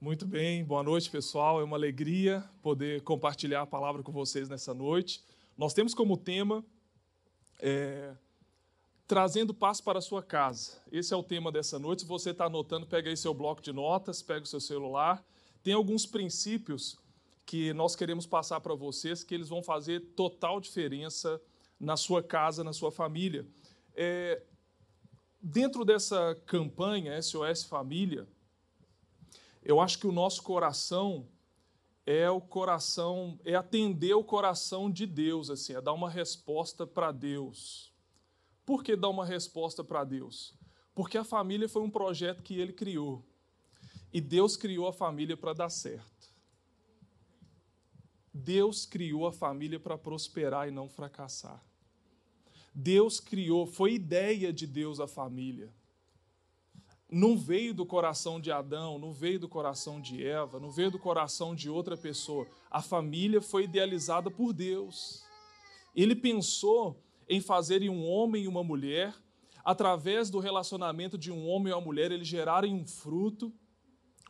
Muito bem, boa noite, pessoal. É uma alegria poder compartilhar a palavra com vocês nessa noite. Nós temos como tema é, trazendo paz para a sua casa. Esse é o tema dessa noite. Se você está anotando, pega aí seu bloco de notas, pega o seu celular. Tem alguns princípios que nós queremos passar para vocês que eles vão fazer total diferença na sua casa, na sua família. É, dentro dessa campanha SOS Família, eu acho que o nosso coração é o coração, é atender o coração de Deus, assim, é dar uma resposta para Deus. Por que dar uma resposta para Deus? Porque a família foi um projeto que ele criou. E Deus criou a família para dar certo. Deus criou a família para prosperar e não fracassar. Deus criou, foi ideia de Deus a família não veio do coração de Adão, não veio do coração de Eva, não veio do coração de outra pessoa. A família foi idealizada por Deus. Ele pensou em fazer um homem e uma mulher, através do relacionamento de um homem e uma mulher, eles gerarem um fruto,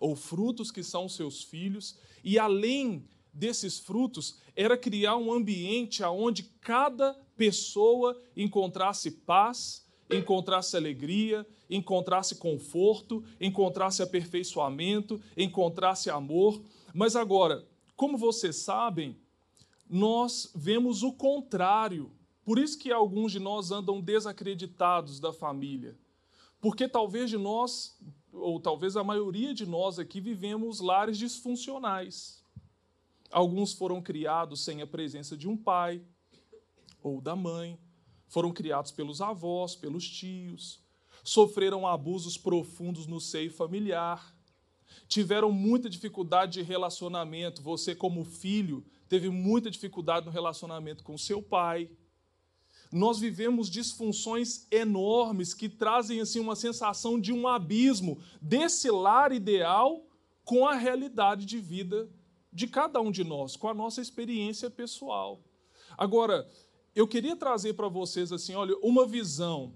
ou frutos que são seus filhos, e além desses frutos, era criar um ambiente onde cada pessoa encontrasse paz, encontrasse alegria, encontrasse conforto, encontrasse aperfeiçoamento, encontrasse amor. Mas agora, como vocês sabem, nós vemos o contrário. Por isso que alguns de nós andam desacreditados da família. Porque talvez de nós, ou talvez a maioria de nós aqui, vivemos lares disfuncionais. Alguns foram criados sem a presença de um pai ou da mãe, foram criados pelos avós, pelos tios, sofreram abusos profundos no seio familiar, tiveram muita dificuldade de relacionamento. Você, como filho, teve muita dificuldade no relacionamento com seu pai. Nós vivemos disfunções enormes que trazem assim uma sensação de um abismo desse lar ideal com a realidade de vida de cada um de nós, com a nossa experiência pessoal. Agora, eu queria trazer para vocês assim, olha, uma visão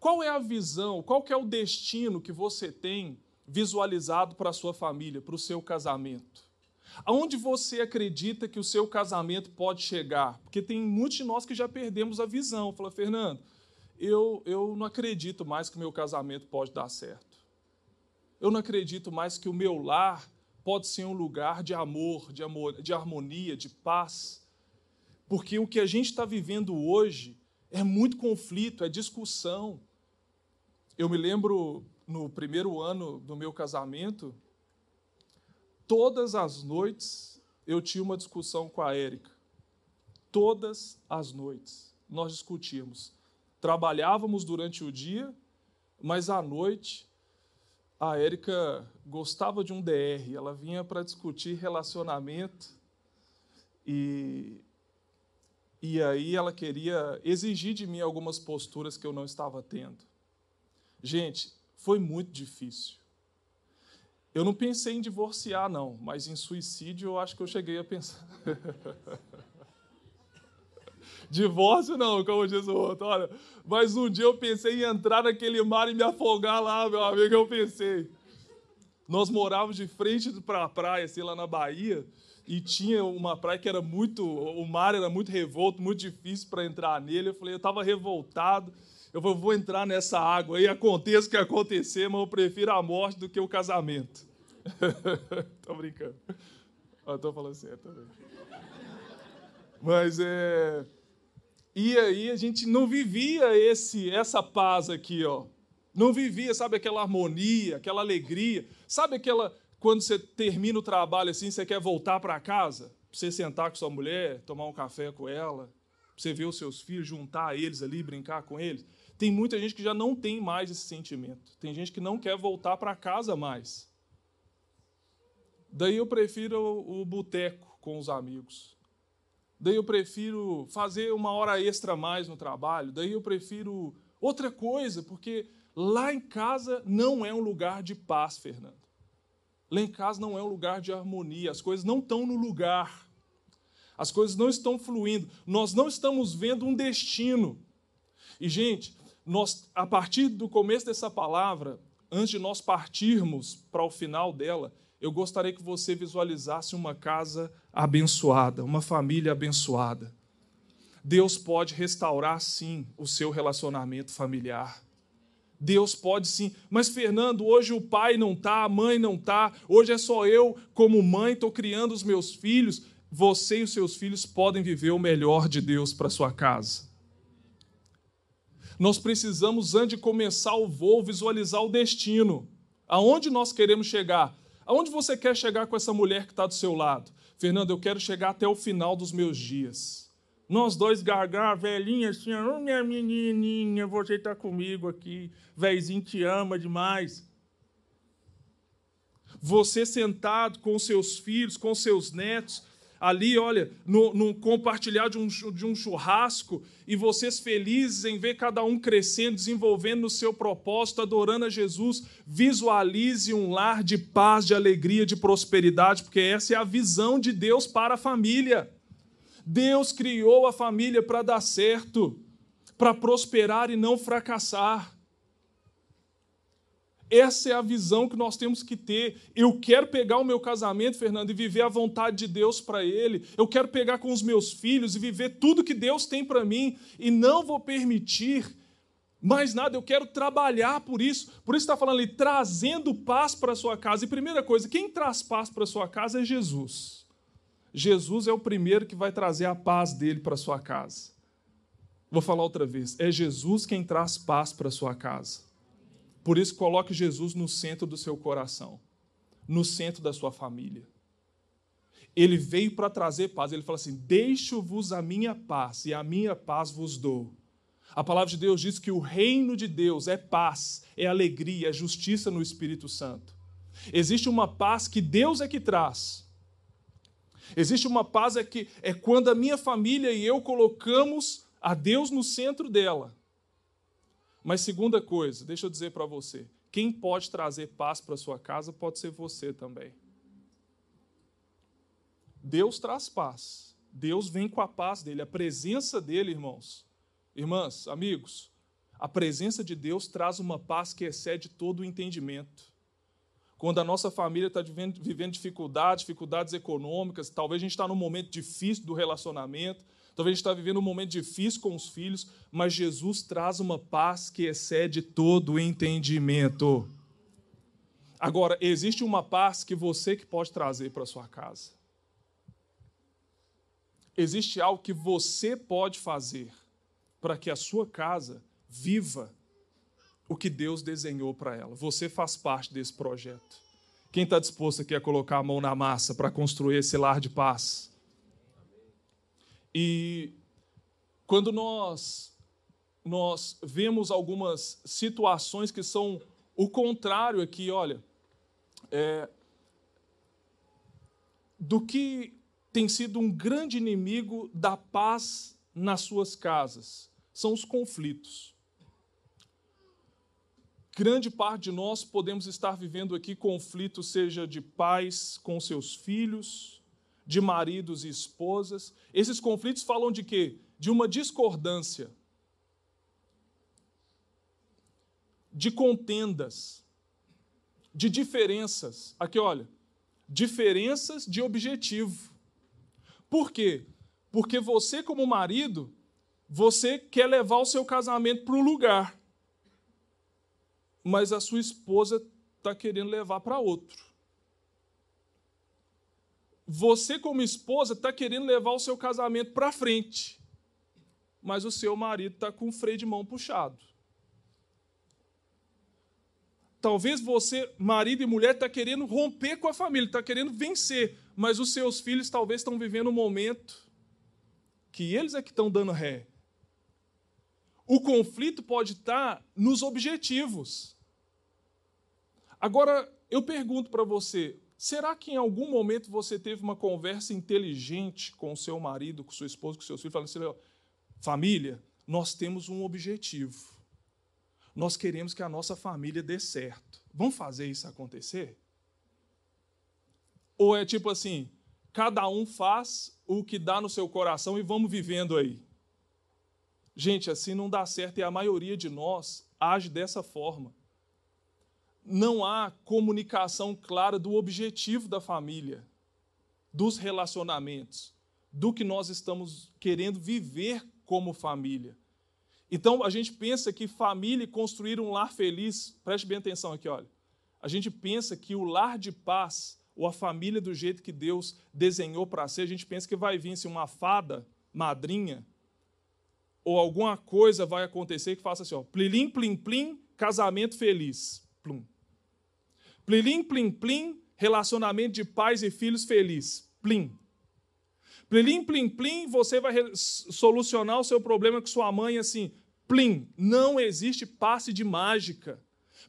qual é a visão, qual que é o destino que você tem visualizado para a sua família, para o seu casamento? Aonde você acredita que o seu casamento pode chegar? Porque tem muitos de nós que já perdemos a visão. Fala, Fernando, eu, eu não acredito mais que o meu casamento pode dar certo. Eu não acredito mais que o meu lar pode ser um lugar de amor, de, amor, de harmonia, de paz. Porque o que a gente está vivendo hoje é muito conflito, é discussão. Eu me lembro no primeiro ano do meu casamento, todas as noites eu tinha uma discussão com a Érica. Todas as noites nós discutíamos. Trabalhávamos durante o dia, mas à noite a Érica gostava de um DR, ela vinha para discutir relacionamento e, e aí ela queria exigir de mim algumas posturas que eu não estava tendo. Gente, foi muito difícil. Eu não pensei em divorciar, não, mas em suicídio eu acho que eu cheguei a pensar. Divórcio não, como diz o outro. Olha, mas um dia eu pensei em entrar naquele mar e me afogar lá, meu amigo, eu pensei. Nós morávamos de frente para a praia, assim, lá na Bahia, e tinha uma praia que era muito. O mar era muito revolto, muito difícil para entrar nele. Eu falei, eu estava revoltado eu vou entrar nessa água aí, aconteça o que acontecer, mas eu prefiro a morte do que o casamento. Estou brincando. Estou falando certo também. Mas é. E aí a gente não vivia esse, essa paz aqui, ó. Não vivia, sabe, aquela harmonia, aquela alegria. Sabe aquela. Quando você termina o trabalho assim, você quer voltar para casa? Pra você sentar com sua mulher, tomar um café com ela, você ver os seus filhos, juntar eles ali, brincar com eles. Tem muita gente que já não tem mais esse sentimento. Tem gente que não quer voltar para casa mais. Daí eu prefiro o, boteco com os amigos. Daí eu prefiro fazer uma hora extra mais no trabalho. Daí eu prefiro outra coisa, porque lá em casa não é um lugar de paz, Fernando. Lá em casa não é um lugar de harmonia. As coisas não estão no lugar. As coisas não estão fluindo. Nós não estamos vendo um destino. E, gente, nós, a partir do começo dessa palavra, antes de nós partirmos para o final dela, eu gostaria que você visualizasse uma casa abençoada, uma família abençoada. Deus pode restaurar, sim, o seu relacionamento familiar. Deus pode sim. Mas, Fernando, hoje o pai não está, a mãe não está, hoje é só eu, como mãe, estou criando os meus filhos. Você e os seus filhos podem viver o melhor de Deus para sua casa. Nós precisamos, antes de começar o voo, visualizar o destino. Aonde nós queremos chegar? Aonde você quer chegar com essa mulher que está do seu lado? Fernando, eu quero chegar até o final dos meus dias. Nós dois gargar, velhinha assim, oh, minha menininha, você está comigo aqui, velhinho te ama demais. Você sentado com seus filhos, com seus netos, ali, olha, no, no compartilhar de um, de um churrasco, e vocês felizes em ver cada um crescendo, desenvolvendo no seu propósito, adorando a Jesus, visualize um lar de paz, de alegria, de prosperidade, porque essa é a visão de Deus para a família. Deus criou a família para dar certo, para prosperar e não fracassar. Essa é a visão que nós temos que ter. Eu quero pegar o meu casamento, Fernando, e viver a vontade de Deus para ele. Eu quero pegar com os meus filhos e viver tudo que Deus tem para mim e não vou permitir mais nada. Eu quero trabalhar por isso. Por isso está falando ali, trazendo paz para a sua casa. E primeira coisa, quem traz paz para a sua casa é Jesus. Jesus é o primeiro que vai trazer a paz dele para sua casa. Vou falar outra vez. É Jesus quem traz paz para sua casa. Por isso, coloque Jesus no centro do seu coração, no centro da sua família. Ele veio para trazer paz. Ele fala assim: Deixo-vos a minha paz, e a minha paz vos dou. A palavra de Deus diz que o reino de Deus é paz, é alegria, é justiça no Espírito Santo. Existe uma paz que Deus é que traz, Existe uma paz é que é quando a minha família e eu colocamos a Deus no centro dela. Mas segunda coisa, deixa eu dizer para você, quem pode trazer paz para sua casa pode ser você também. Deus traz paz. Deus vem com a paz dele, a presença dele, irmãos. Irmãs, amigos, a presença de Deus traz uma paz que excede todo o entendimento quando a nossa família está vivendo, vivendo dificuldades, dificuldades econômicas, talvez a gente está num momento difícil do relacionamento, talvez a gente está vivendo um momento difícil com os filhos, mas Jesus traz uma paz que excede todo o entendimento. Agora, existe uma paz que você que pode trazer para sua casa. Existe algo que você pode fazer para que a sua casa viva o que Deus desenhou para ela. Você faz parte desse projeto. Quem está disposto aqui a colocar a mão na massa para construir esse lar de paz? E quando nós nós vemos algumas situações que são o contrário aqui, olha, é, do que tem sido um grande inimigo da paz nas suas casas, são os conflitos. Grande parte de nós podemos estar vivendo aqui conflitos, seja de pais com seus filhos, de maridos e esposas. Esses conflitos falam de quê? De uma discordância, de contendas, de diferenças. Aqui, olha, diferenças de objetivo. Por quê? Porque você, como marido, você quer levar o seu casamento para o lugar mas a sua esposa está querendo levar para outro. Você, como esposa, está querendo levar o seu casamento para frente, mas o seu marido está com o freio de mão puxado. Talvez você, marido e mulher, está querendo romper com a família, está querendo vencer, mas os seus filhos talvez estão vivendo um momento que eles é que estão dando ré. O conflito pode estar nos objetivos. Agora, eu pergunto para você: será que em algum momento você teve uma conversa inteligente com o seu marido, com sua esposa, com seus filhos, falando assim: família, nós temos um objetivo. Nós queremos que a nossa família dê certo. Vamos fazer isso acontecer? Ou é tipo assim, cada um faz o que dá no seu coração e vamos vivendo aí? Gente, assim não dá certo e a maioria de nós age dessa forma. Não há comunicação clara do objetivo da família, dos relacionamentos, do que nós estamos querendo viver como família. Então a gente pensa que família e construir um lar feliz, preste bem atenção aqui, olha. A gente pensa que o lar de paz, ou a família do jeito que Deus desenhou para ser, a gente pensa que vai vir assim, uma fada, madrinha, ou alguma coisa vai acontecer que faça assim, ó, plilim, plim, plim, casamento feliz. Plum. Plilim, plim, plim, relacionamento de pais e filhos feliz. Plim. Plilim, plim, plim, você vai solucionar o seu problema com sua mãe assim. Plim. Não existe passe de mágica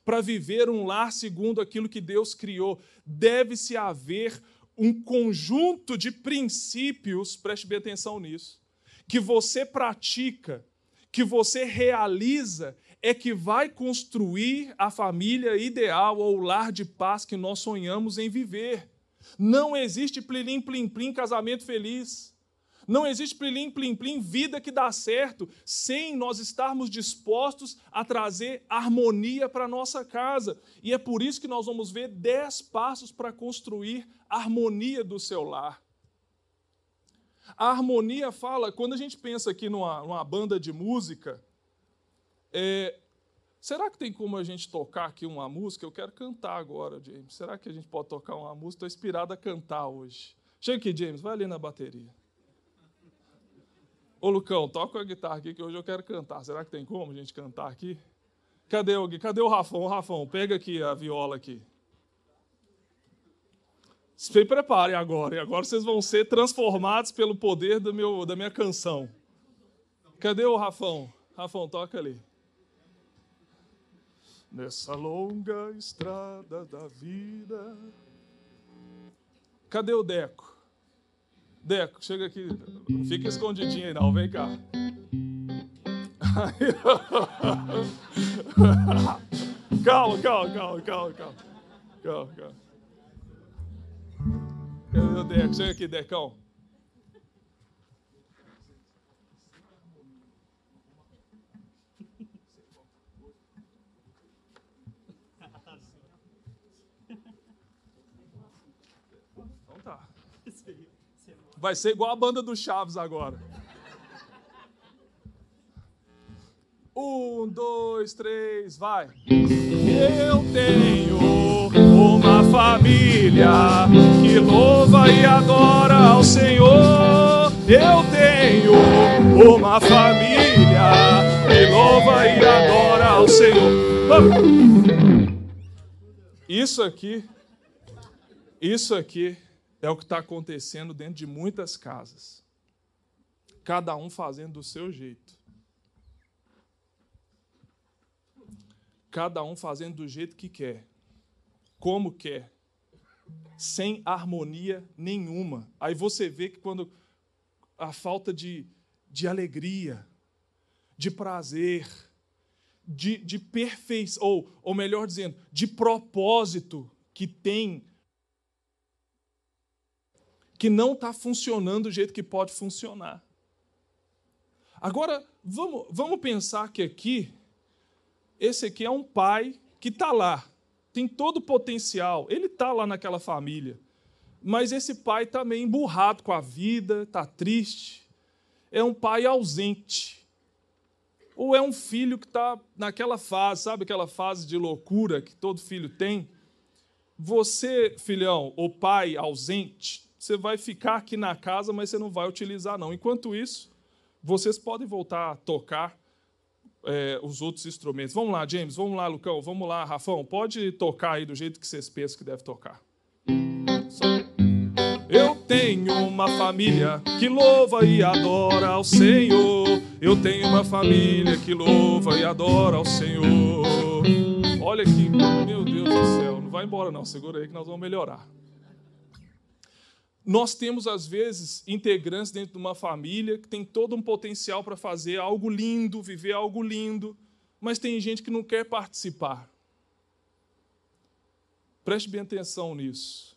para viver um lar segundo aquilo que Deus criou. Deve-se haver um conjunto de princípios, preste bem atenção nisso, que você pratica, que você realiza, é que vai construir a família ideal ou o lar de paz que nós sonhamos em viver. Não existe plilim, plim, plim, casamento feliz. Não existe plim, plim, plim, vida que dá certo, sem nós estarmos dispostos a trazer harmonia para nossa casa. E é por isso que nós vamos ver dez passos para construir harmonia do seu lar. A harmonia fala, quando a gente pensa aqui numa, numa banda de música, é, será que tem como a gente tocar aqui uma música? Eu quero cantar agora, James. Será que a gente pode tocar uma música? Estou inspirado a cantar hoje. Chega aqui, James, vai ali na bateria. Ô Lucão, toca a guitarra aqui que hoje eu quero cantar. Será que tem como a gente cantar aqui? Cadê o, cadê o Rafão? Rafão, pega aqui a viola aqui. Se preparem agora, e agora vocês vão ser transformados pelo poder do meu, da minha canção. Cadê o Rafão? Rafão, toca ali. Nessa longa estrada da vida. Cadê o Deco? Deco, chega aqui. Não fica escondidinho aí, não. Vem cá. calma, calma, calma, calma, calma. Calma, calma. Cadê o Deco? Chega aqui, Decão. Vai ser igual a banda do Chaves agora. Um, dois, três, vai. Eu tenho uma família que louva e adora ao Senhor. Eu tenho uma família que louva e adora ao Senhor. Isso aqui, isso aqui é o que está acontecendo dentro de muitas casas. Cada um fazendo do seu jeito. Cada um fazendo do jeito que quer, como quer, sem harmonia nenhuma. Aí você vê que quando a falta de, de alegria, de prazer, de, de perfeição, ou, ou melhor dizendo, de propósito que tem que não está funcionando do jeito que pode funcionar. Agora, vamos, vamos pensar que aqui, esse aqui é um pai que está lá, tem todo o potencial, ele está lá naquela família, mas esse pai está meio emburrado com a vida, está triste, é um pai ausente. Ou é um filho que está naquela fase, sabe aquela fase de loucura que todo filho tem? Você, filhão, ou pai ausente, você vai ficar aqui na casa, mas você não vai utilizar, não. Enquanto isso, vocês podem voltar a tocar é, os outros instrumentos. Vamos lá, James, vamos lá, Lucão, vamos lá, Rafão, pode tocar aí do jeito que vocês pensam que deve tocar. Eu tenho uma família que louva e adora ao Senhor. Eu tenho uma família que louva e adora ao Senhor. Olha aqui, meu Deus do céu, não vai embora não, segura aí que nós vamos melhorar. Nós temos, às vezes, integrantes dentro de uma família que tem todo um potencial para fazer algo lindo, viver algo lindo, mas tem gente que não quer participar. Preste bem atenção nisso.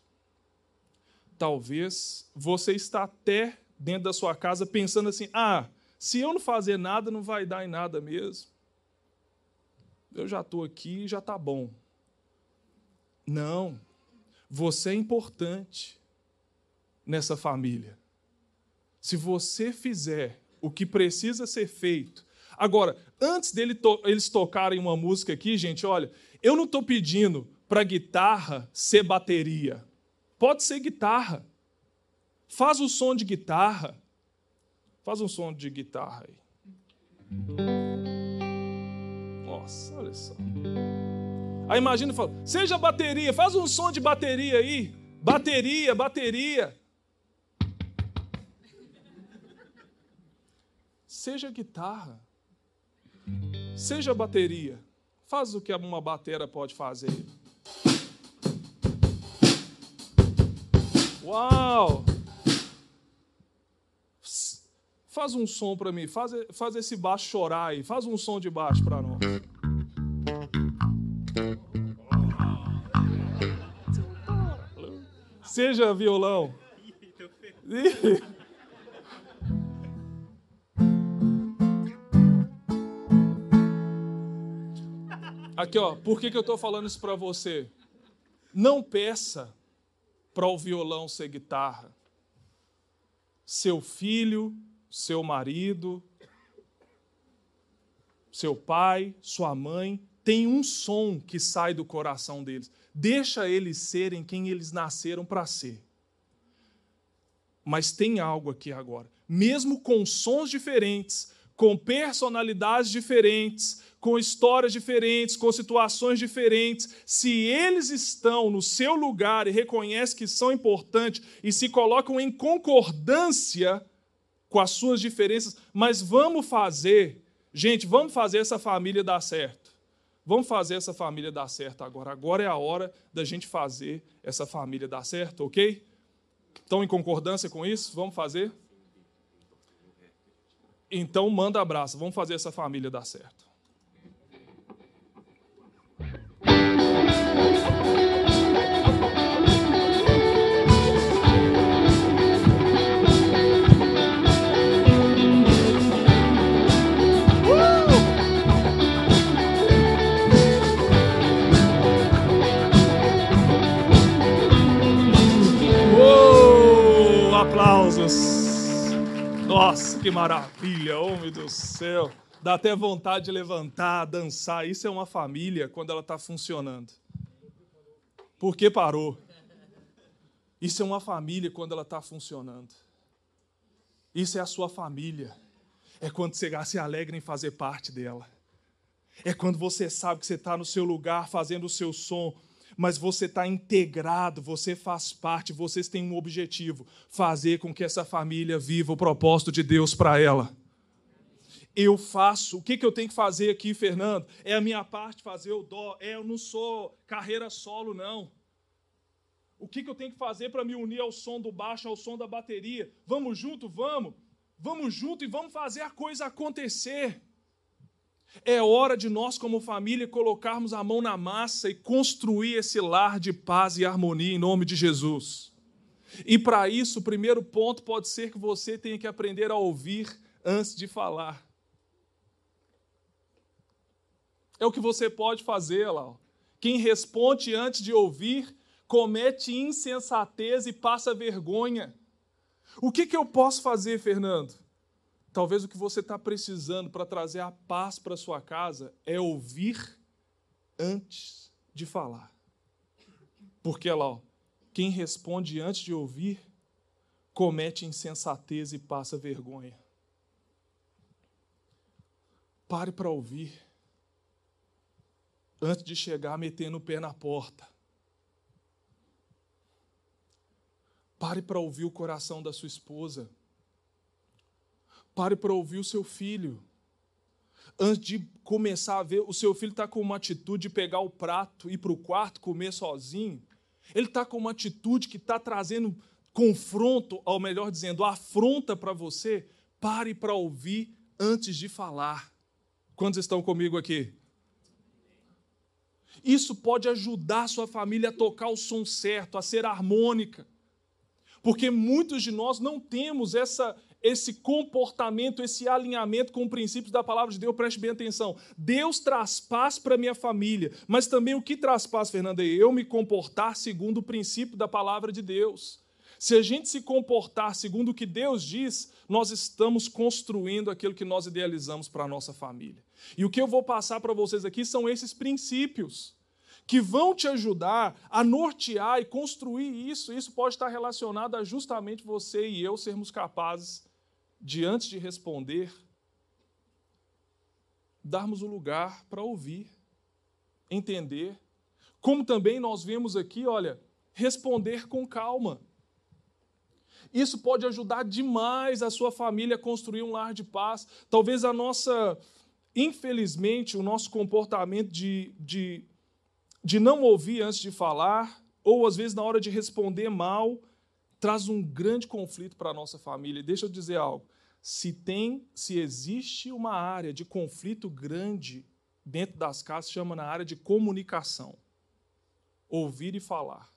Talvez você está até dentro da sua casa pensando assim: ah, se eu não fazer nada, não vai dar em nada mesmo. Eu já estou aqui e já está bom. Não. Você é importante nessa família. Se você fizer o que precisa ser feito. Agora, antes deles to eles tocarem uma música aqui, gente, olha, eu não estou pedindo para guitarra ser bateria. Pode ser guitarra. Faz o som de guitarra. Faz um som de guitarra aí. Nossa, olha só. Aí imagina e fala: seja bateria, faz um som de bateria aí. Bateria, bateria. Seja guitarra. Seja bateria. Faz o que uma batera pode fazer. Uau! Faz um som para mim, faz, faz esse baixo chorar aí, faz um som de baixo para nós. Seja violão. Aqui, ó, por que, que eu estou falando isso para você? Não peça para o violão ser guitarra. Seu filho, seu marido, seu pai, sua mãe, tem um som que sai do coração deles. Deixa eles serem quem eles nasceram para ser. Mas tem algo aqui agora. Mesmo com sons diferentes, com personalidades diferentes, com histórias diferentes, com situações diferentes, se eles estão no seu lugar e reconhecem que são importantes e se colocam em concordância com as suas diferenças, mas vamos fazer, gente, vamos fazer essa família dar certo. Vamos fazer essa família dar certo agora. Agora é a hora da gente fazer essa família dar certo, ok? Estão em concordância com isso? Vamos fazer? Então manda abraço, vamos fazer essa família dar certo. Nossa, que maravilha, homem do céu. Dá até vontade de levantar, dançar. Isso é uma família quando ela está funcionando. Por que parou? Isso é uma família quando ela está funcionando. Isso é a sua família. É quando você se alegra em fazer parte dela. É quando você sabe que você está no seu lugar fazendo o seu som, mas você está integrado, você faz parte, vocês têm um objetivo: fazer com que essa família viva o propósito de Deus para ela. Eu faço, o que, que eu tenho que fazer aqui, Fernando? É a minha parte fazer o dó. É, eu não sou carreira solo, não. O que, que eu tenho que fazer para me unir ao som do baixo, ao som da bateria? Vamos junto? Vamos. Vamos junto e vamos fazer a coisa acontecer. É hora de nós, como família, colocarmos a mão na massa e construir esse lar de paz e harmonia em nome de Jesus. E para isso, o primeiro ponto pode ser que você tenha que aprender a ouvir antes de falar. É o que você pode fazer lá. Quem responde antes de ouvir comete insensatez e passa vergonha. O que, que eu posso fazer, Fernando? Talvez o que você está precisando para trazer a paz para sua casa é ouvir antes de falar. Porque lá, ó, quem responde antes de ouvir comete insensatez e passa vergonha. Pare para ouvir antes de chegar metendo o pé na porta. Pare para ouvir o coração da sua esposa Pare para ouvir o seu filho. Antes de começar a ver, o seu filho está com uma atitude de pegar o prato e ir para o quarto comer sozinho. Ele está com uma atitude que está trazendo confronto, ou melhor dizendo, afronta para você. Pare para ouvir antes de falar. Quantos estão comigo aqui? Isso pode ajudar sua família a tocar o som certo, a ser harmônica. Porque muitos de nós não temos essa, esse comportamento, esse alinhamento com os princípios da palavra de Deus, preste bem atenção. Deus traz paz para minha família, mas também o que traz paz, Fernanda, é eu me comportar segundo o princípio da palavra de Deus. Se a gente se comportar segundo o que Deus diz, nós estamos construindo aquilo que nós idealizamos para a nossa família. E o que eu vou passar para vocês aqui são esses princípios que vão te ajudar a nortear e construir isso. Isso pode estar relacionado a justamente você e eu sermos capazes de, antes de responder, darmos o lugar para ouvir, entender. Como também nós vemos aqui, olha, responder com calma. Isso pode ajudar demais a sua família a construir um lar de paz. Talvez a nossa, infelizmente, o nosso comportamento de, de de não ouvir antes de falar, ou às vezes na hora de responder mal, traz um grande conflito para a nossa família. E deixa eu dizer algo. Se tem, se existe uma área de conflito grande dentro das casas, chama na área de comunicação. Ouvir e falar.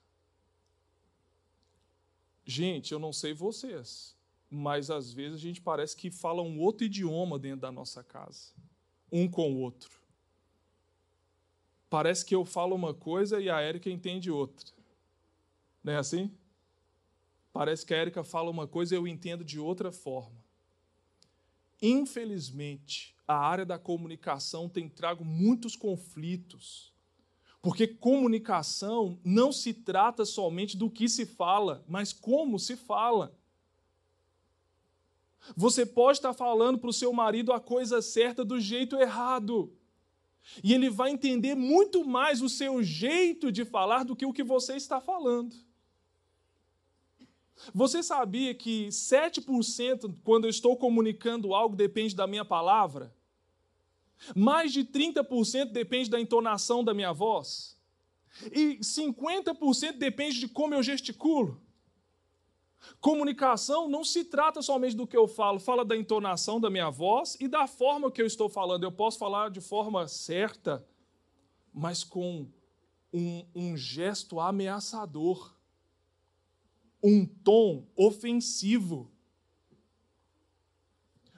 Gente, eu não sei vocês, mas às vezes a gente parece que fala um outro idioma dentro da nossa casa, um com o outro parece que eu falo uma coisa e a Érica entende outra. Não é assim? Parece que a Érica fala uma coisa e eu entendo de outra forma. Infelizmente, a área da comunicação tem trago muitos conflitos. Porque comunicação não se trata somente do que se fala, mas como se fala. Você pode estar falando para o seu marido a coisa certa do jeito errado. E ele vai entender muito mais o seu jeito de falar do que o que você está falando. Você sabia que 7% quando eu estou comunicando algo depende da minha palavra? Mais de 30% depende da entonação da minha voz? E 50% depende de como eu gesticulo? Comunicação não se trata somente do que eu falo, fala da entonação da minha voz e da forma que eu estou falando. Eu posso falar de forma certa, mas com um, um gesto ameaçador, um tom ofensivo.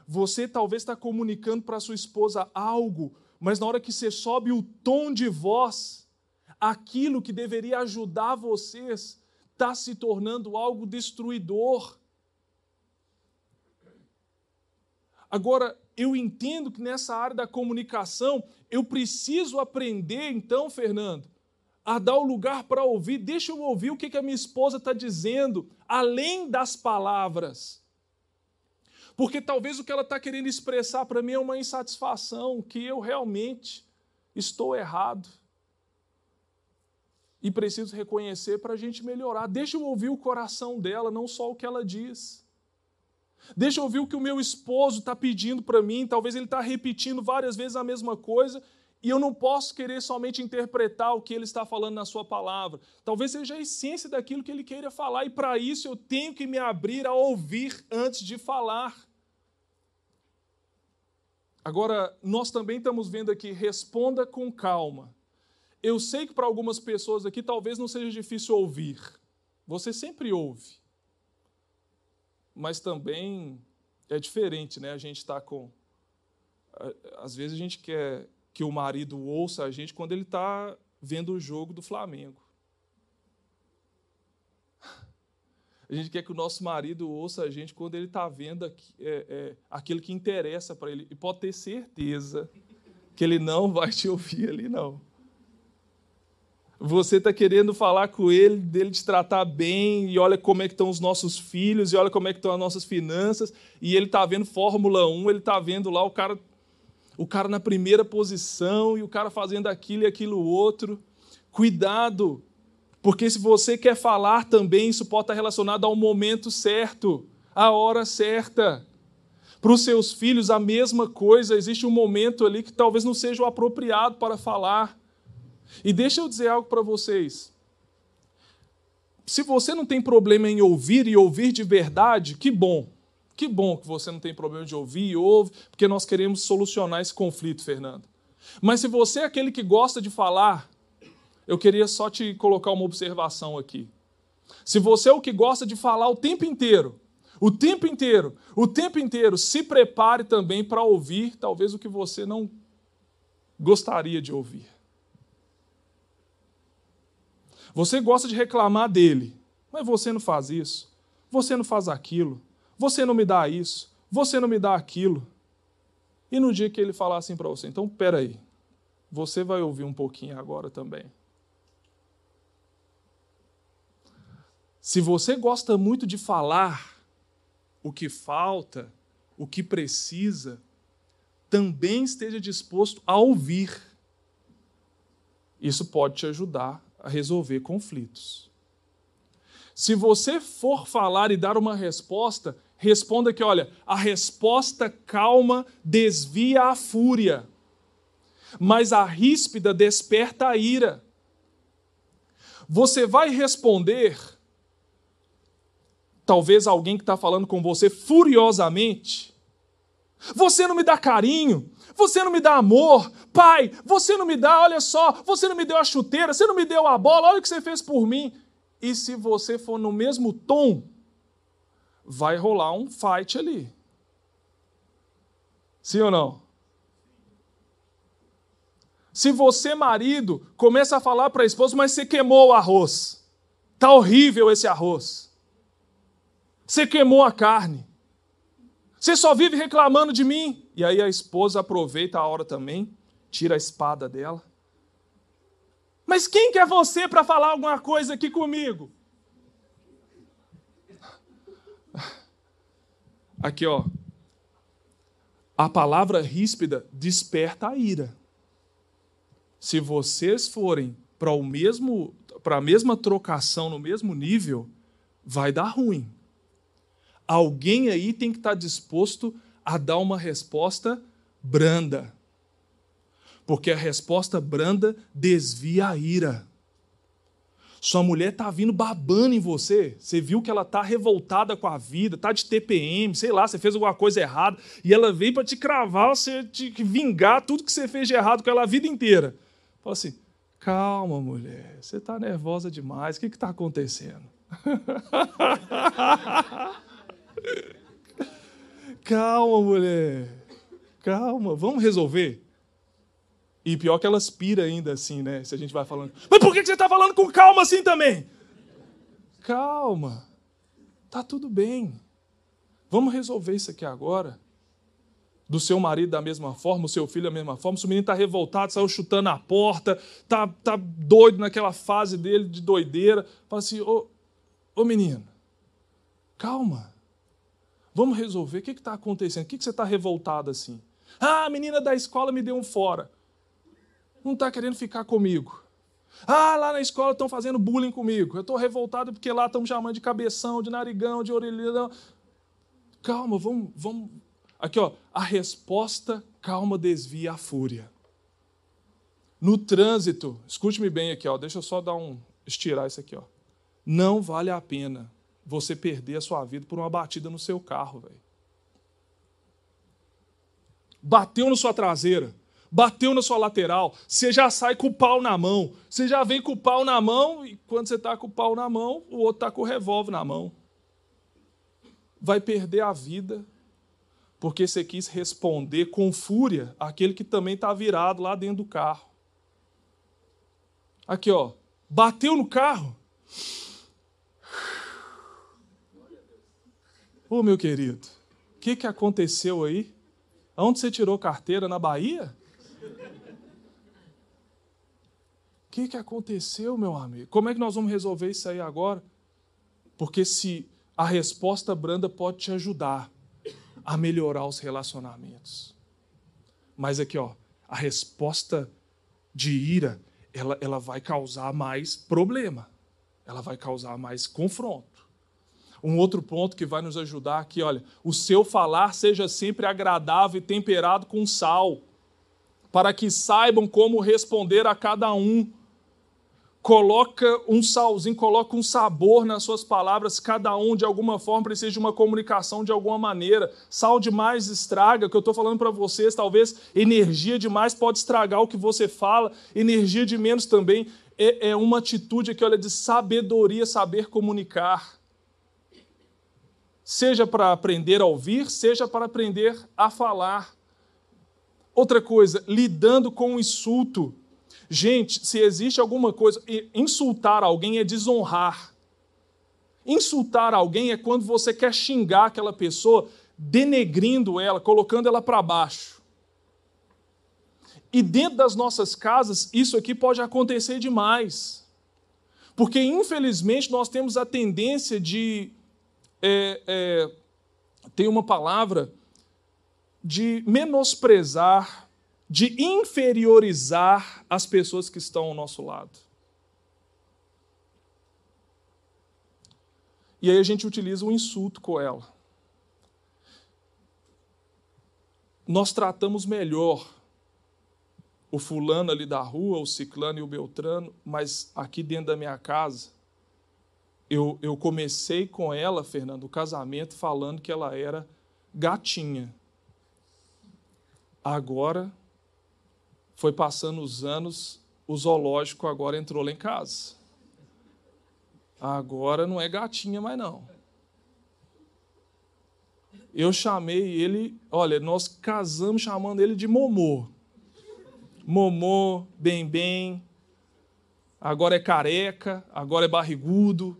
Você talvez está comunicando para sua esposa algo, mas na hora que você sobe o tom de voz, aquilo que deveria ajudar vocês está se tornando algo destruidor. Agora, eu entendo que nessa área da comunicação, eu preciso aprender, então, Fernando, a dar o lugar para ouvir. Deixa eu ouvir o que a minha esposa está dizendo, além das palavras. Porque talvez o que ela está querendo expressar para mim é uma insatisfação, que eu realmente estou errado e preciso reconhecer para a gente melhorar. Deixa eu ouvir o coração dela, não só o que ela diz. Deixa eu ouvir o que o meu esposo está pedindo para mim. Talvez ele está repetindo várias vezes a mesma coisa e eu não posso querer somente interpretar o que ele está falando na sua palavra. Talvez seja a essência daquilo que ele queira falar e para isso eu tenho que me abrir a ouvir antes de falar. Agora, nós também estamos vendo aqui, responda com calma. Eu sei que para algumas pessoas aqui talvez não seja difícil ouvir. Você sempre ouve. Mas também é diferente, né? A gente está com. Às vezes a gente quer que o marido ouça a gente quando ele está vendo o jogo do Flamengo. A gente quer que o nosso marido ouça a gente quando ele está vendo é, é, aquilo que interessa para ele. E pode ter certeza que ele não vai te ouvir ali, não. Você está querendo falar com ele, dele te tratar bem, e olha como é que estão os nossos filhos, e olha como é que estão as nossas finanças, e ele está vendo Fórmula 1, ele está vendo lá o cara, o cara na primeira posição, e o cara fazendo aquilo e aquilo outro. Cuidado, porque se você quer falar também, isso pode estar relacionado ao momento certo, à hora certa. Para os seus filhos, a mesma coisa, existe um momento ali que talvez não seja o apropriado para falar. E deixa eu dizer algo para vocês. Se você não tem problema em ouvir e ouvir de verdade, que bom. Que bom que você não tem problema de ouvir e ouve, porque nós queremos solucionar esse conflito, Fernando. Mas se você é aquele que gosta de falar, eu queria só te colocar uma observação aqui. Se você é o que gosta de falar o tempo inteiro, O tempo inteiro, o tempo inteiro, se prepare também para ouvir talvez o que você não gostaria de ouvir. Você gosta de reclamar dele, mas você não faz isso, você não faz aquilo, você não me dá isso, você não me dá aquilo. E no dia que ele falar assim para você, então peraí, você vai ouvir um pouquinho agora também. Se você gosta muito de falar o que falta, o que precisa, também esteja disposto a ouvir. Isso pode te ajudar a resolver conflitos. Se você for falar e dar uma resposta, responda que, olha, a resposta calma desvia a fúria, mas a ríspida desperta a ira. Você vai responder talvez alguém que está falando com você furiosamente. Você não me dá carinho, você não me dá amor, pai, você não me dá, olha só, você não me deu a chuteira, você não me deu a bola, olha o que você fez por mim. E se você for no mesmo tom, vai rolar um fight ali. Sim ou não? Se você, marido, começa a falar para a esposa, mas você queimou o arroz. Tá horrível esse arroz. Você queimou a carne. Você só vive reclamando de mim. E aí a esposa aproveita a hora também, tira a espada dela. Mas quem que é você para falar alguma coisa aqui comigo? Aqui, ó. A palavra ríspida desperta a ira. Se vocês forem para o mesmo para a mesma trocação no mesmo nível, vai dar ruim alguém aí tem que estar disposto a dar uma resposta branda. Porque a resposta branda desvia a ira. Sua mulher está vindo babando em você. Você viu que ela está revoltada com a vida, está de TPM, sei lá, você fez alguma coisa errada, e ela veio para te cravar, você te vingar tudo que você fez de errado com ela a vida inteira. Fala assim: calma, mulher, você está nervosa demais, o que está acontecendo? Calma, mulher. Calma, vamos resolver. E pior que elas pira ainda assim, né? Se a gente vai falando. Mas por que você está falando com calma assim também? Calma. Tá tudo bem. Vamos resolver isso aqui agora. Do seu marido da mesma forma, o seu filho da mesma forma. Se o menino está revoltado, saiu chutando a porta, tá, tá doido naquela fase dele de doideira. Fala assim: ô, ô menino, calma. Vamos resolver. O que está acontecendo? O que, que você está revoltado assim? Ah, a menina da escola me deu um fora. Não está querendo ficar comigo. Ah, lá na escola estão fazendo bullying comigo. Eu estou revoltado porque lá estão me chamando de cabeção, de narigão, de orelhão. Calma, vamos, vamos. Aqui, ó. A resposta calma desvia a fúria. No trânsito, escute-me bem aqui, ó. Deixa eu só dar um estirar isso aqui, ó. Não vale a pena você perder a sua vida por uma batida no seu carro, velho. Bateu na sua traseira, bateu na sua lateral, você já sai com o pau na mão. Você já vem com o pau na mão e quando você está com o pau na mão, o outro está com o revólver na mão. Vai perder a vida porque você quis responder com fúria aquele que também está virado lá dentro do carro. Aqui, ó, bateu no carro, Ô oh, meu querido, o que, que aconteceu aí? Aonde você tirou carteira? Na Bahia? O que, que aconteceu, meu amigo? Como é que nós vamos resolver isso aí agora? Porque se a resposta branda pode te ajudar a melhorar os relacionamentos. Mas aqui, ó, a resposta de ira, ela, ela vai causar mais problema. Ela vai causar mais confronto. Um outro ponto que vai nos ajudar aqui, olha, o seu falar seja sempre agradável e temperado com sal, para que saibam como responder a cada um. Coloca um salzinho, coloca um sabor nas suas palavras, cada um de alguma forma precisa de uma comunicação de alguma maneira. Sal demais estraga, o que eu estou falando para vocês, talvez energia demais pode estragar o que você fala, energia de menos também é, é uma atitude aqui, olha, de sabedoria, saber comunicar seja para aprender a ouvir, seja para aprender a falar. Outra coisa, lidando com o insulto. Gente, se existe alguma coisa, insultar alguém é desonrar. Insultar alguém é quando você quer xingar aquela pessoa, denegrindo ela, colocando ela para baixo. E dentro das nossas casas, isso aqui pode acontecer demais. Porque, infelizmente, nós temos a tendência de é, é, tem uma palavra de menosprezar, de inferiorizar as pessoas que estão ao nosso lado. E aí a gente utiliza um insulto com ela. Nós tratamos melhor o fulano ali da rua, o ciclano e o beltrano, mas aqui dentro da minha casa, eu, eu comecei com ela, Fernando, o casamento falando que ela era gatinha. Agora, foi passando os anos, o zoológico agora entrou lá em casa. Agora não é gatinha mais não. Eu chamei ele, olha, nós casamos chamando ele de Momô. Momô, bem bem. Agora é careca, agora é barrigudo.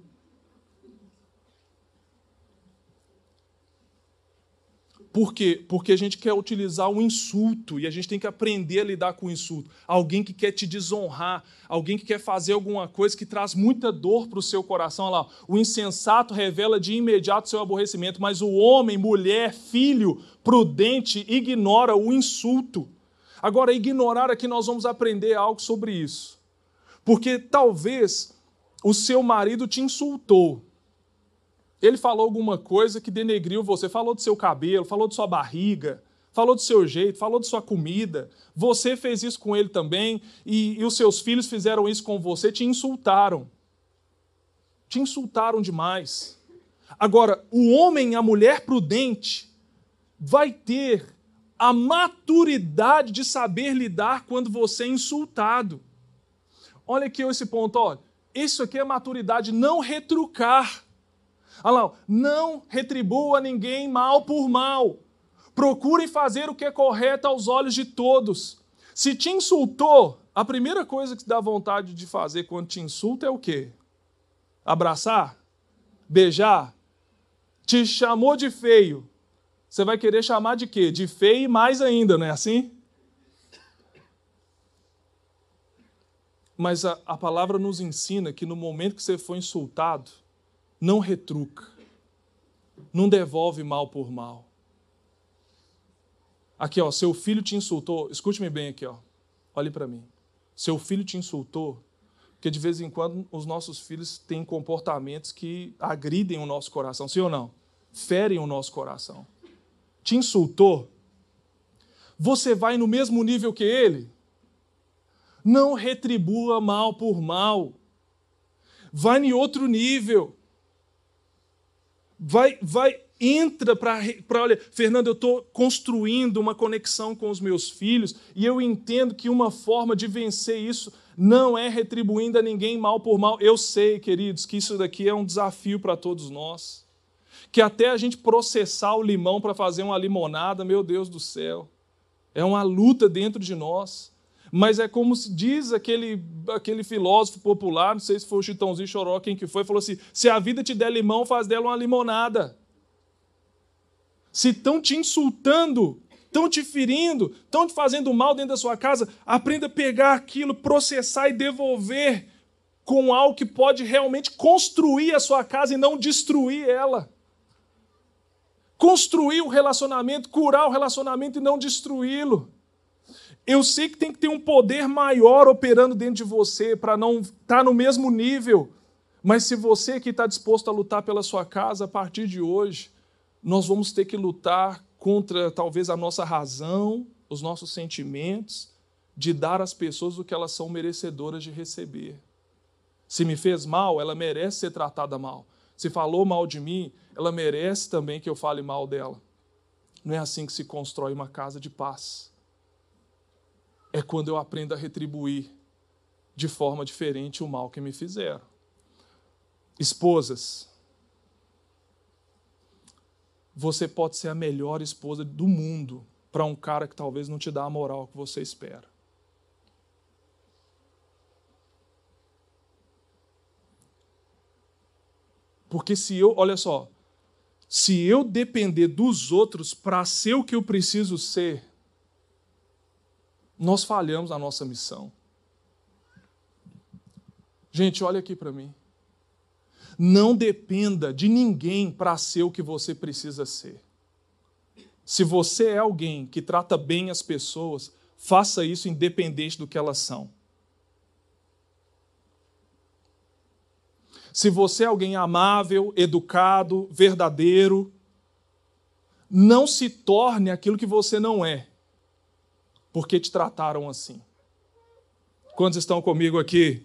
Por quê? Porque a gente quer utilizar o insulto e a gente tem que aprender a lidar com o insulto. Alguém que quer te desonrar, alguém que quer fazer alguma coisa que traz muita dor para o seu coração. Olha lá, o insensato revela de imediato seu aborrecimento, mas o homem, mulher, filho, prudente, ignora o insulto. Agora, ignorar aqui nós vamos aprender algo sobre isso. Porque talvez o seu marido te insultou. Ele falou alguma coisa que denegriu você, falou do seu cabelo, falou de sua barriga, falou do seu jeito, falou de sua comida. Você fez isso com ele também e, e os seus filhos fizeram isso com você, te insultaram. Te insultaram demais. Agora, o homem, a mulher prudente, vai ter a maturidade de saber lidar quando você é insultado. Olha aqui esse ponto, olha. Isso aqui é maturidade, não retrucar. Olha lá, não retribua ninguém mal por mal. Procure fazer o que é correto aos olhos de todos. Se te insultou, a primeira coisa que dá vontade de fazer quando te insulta é o quê? Abraçar? Beijar? Te chamou de feio. Você vai querer chamar de quê? De feio e mais ainda, não é assim? Mas a, a palavra nos ensina que no momento que você foi insultado, não retruca, não devolve mal por mal. Aqui, ó, seu filho te insultou, escute-me bem aqui, ó. Olhe para mim. Seu filho te insultou, porque de vez em quando os nossos filhos têm comportamentos que agridem o nosso coração, sim ou não? Ferem o nosso coração. Te insultou? Você vai no mesmo nível que ele? Não retribua mal por mal. Vai em outro nível vai, vai entra para. Olha, Fernando, eu estou construindo uma conexão com os meus filhos e eu entendo que uma forma de vencer isso não é retribuindo a ninguém mal por mal. Eu sei, queridos, que isso daqui é um desafio para todos nós. Que até a gente processar o limão para fazer uma limonada, meu Deus do céu, é uma luta dentro de nós. Mas é como se diz aquele, aquele filósofo popular, não sei se foi o Chitãozinho Choró, quem que foi, falou assim: se a vida te der limão, faz dela uma limonada. Se estão te insultando, estão te ferindo, estão te fazendo mal dentro da sua casa, aprenda a pegar aquilo, processar e devolver com algo que pode realmente construir a sua casa e não destruir ela. Construir o relacionamento, curar o relacionamento e não destruí-lo. Eu sei que tem que ter um poder maior operando dentro de você para não estar tá no mesmo nível. Mas se você que está disposto a lutar pela sua casa, a partir de hoje, nós vamos ter que lutar contra talvez a nossa razão, os nossos sentimentos, de dar às pessoas o que elas são merecedoras de receber. Se me fez mal, ela merece ser tratada mal. Se falou mal de mim, ela merece também que eu fale mal dela. Não é assim que se constrói uma casa de paz é quando eu aprendo a retribuir de forma diferente o mal que me fizeram. Esposas, você pode ser a melhor esposa do mundo para um cara que talvez não te dá a moral que você espera. Porque se eu, olha só, se eu depender dos outros para ser o que eu preciso ser, nós falhamos a nossa missão. Gente, olha aqui para mim. Não dependa de ninguém para ser o que você precisa ser. Se você é alguém que trata bem as pessoas, faça isso independente do que elas são. Se você é alguém amável, educado, verdadeiro, não se torne aquilo que você não é, porque te trataram assim. Quantos estão comigo aqui?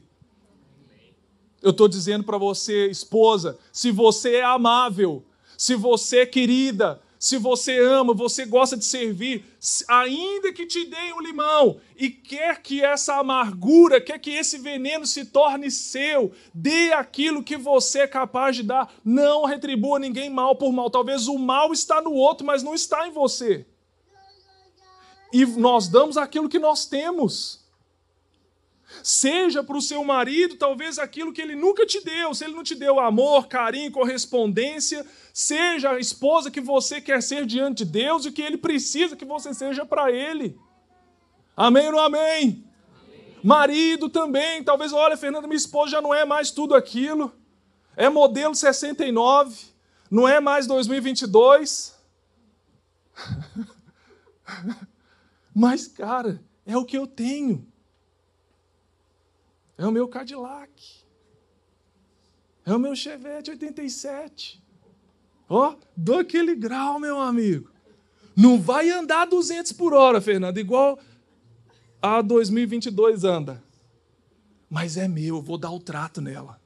Eu estou dizendo para você, esposa, se você é amável, se você é querida, se você ama, você gosta de servir, ainda que te deem o limão e quer que essa amargura, quer que esse veneno se torne seu, dê aquilo que você é capaz de dar. Não retribua ninguém mal por mal. Talvez o mal está no outro, mas não está em você. E nós damos aquilo que nós temos. Seja para o seu marido talvez aquilo que ele nunca te deu. Se ele não te deu amor, carinho, correspondência, seja a esposa que você quer ser diante de Deus e que ele precisa que você seja para ele. Amém ou não amém? amém? Marido também. Talvez, olha, Fernanda, minha esposa já não é mais tudo aquilo. É modelo 69, não é mais 2022. Mas, cara, é o que eu tenho. É o meu Cadillac. É o meu Chevette 87. Ó, oh, do aquele grau, meu amigo. Não vai andar 200 por hora, Fernando, igual a 2022 anda. Mas é meu, eu vou dar o trato nela.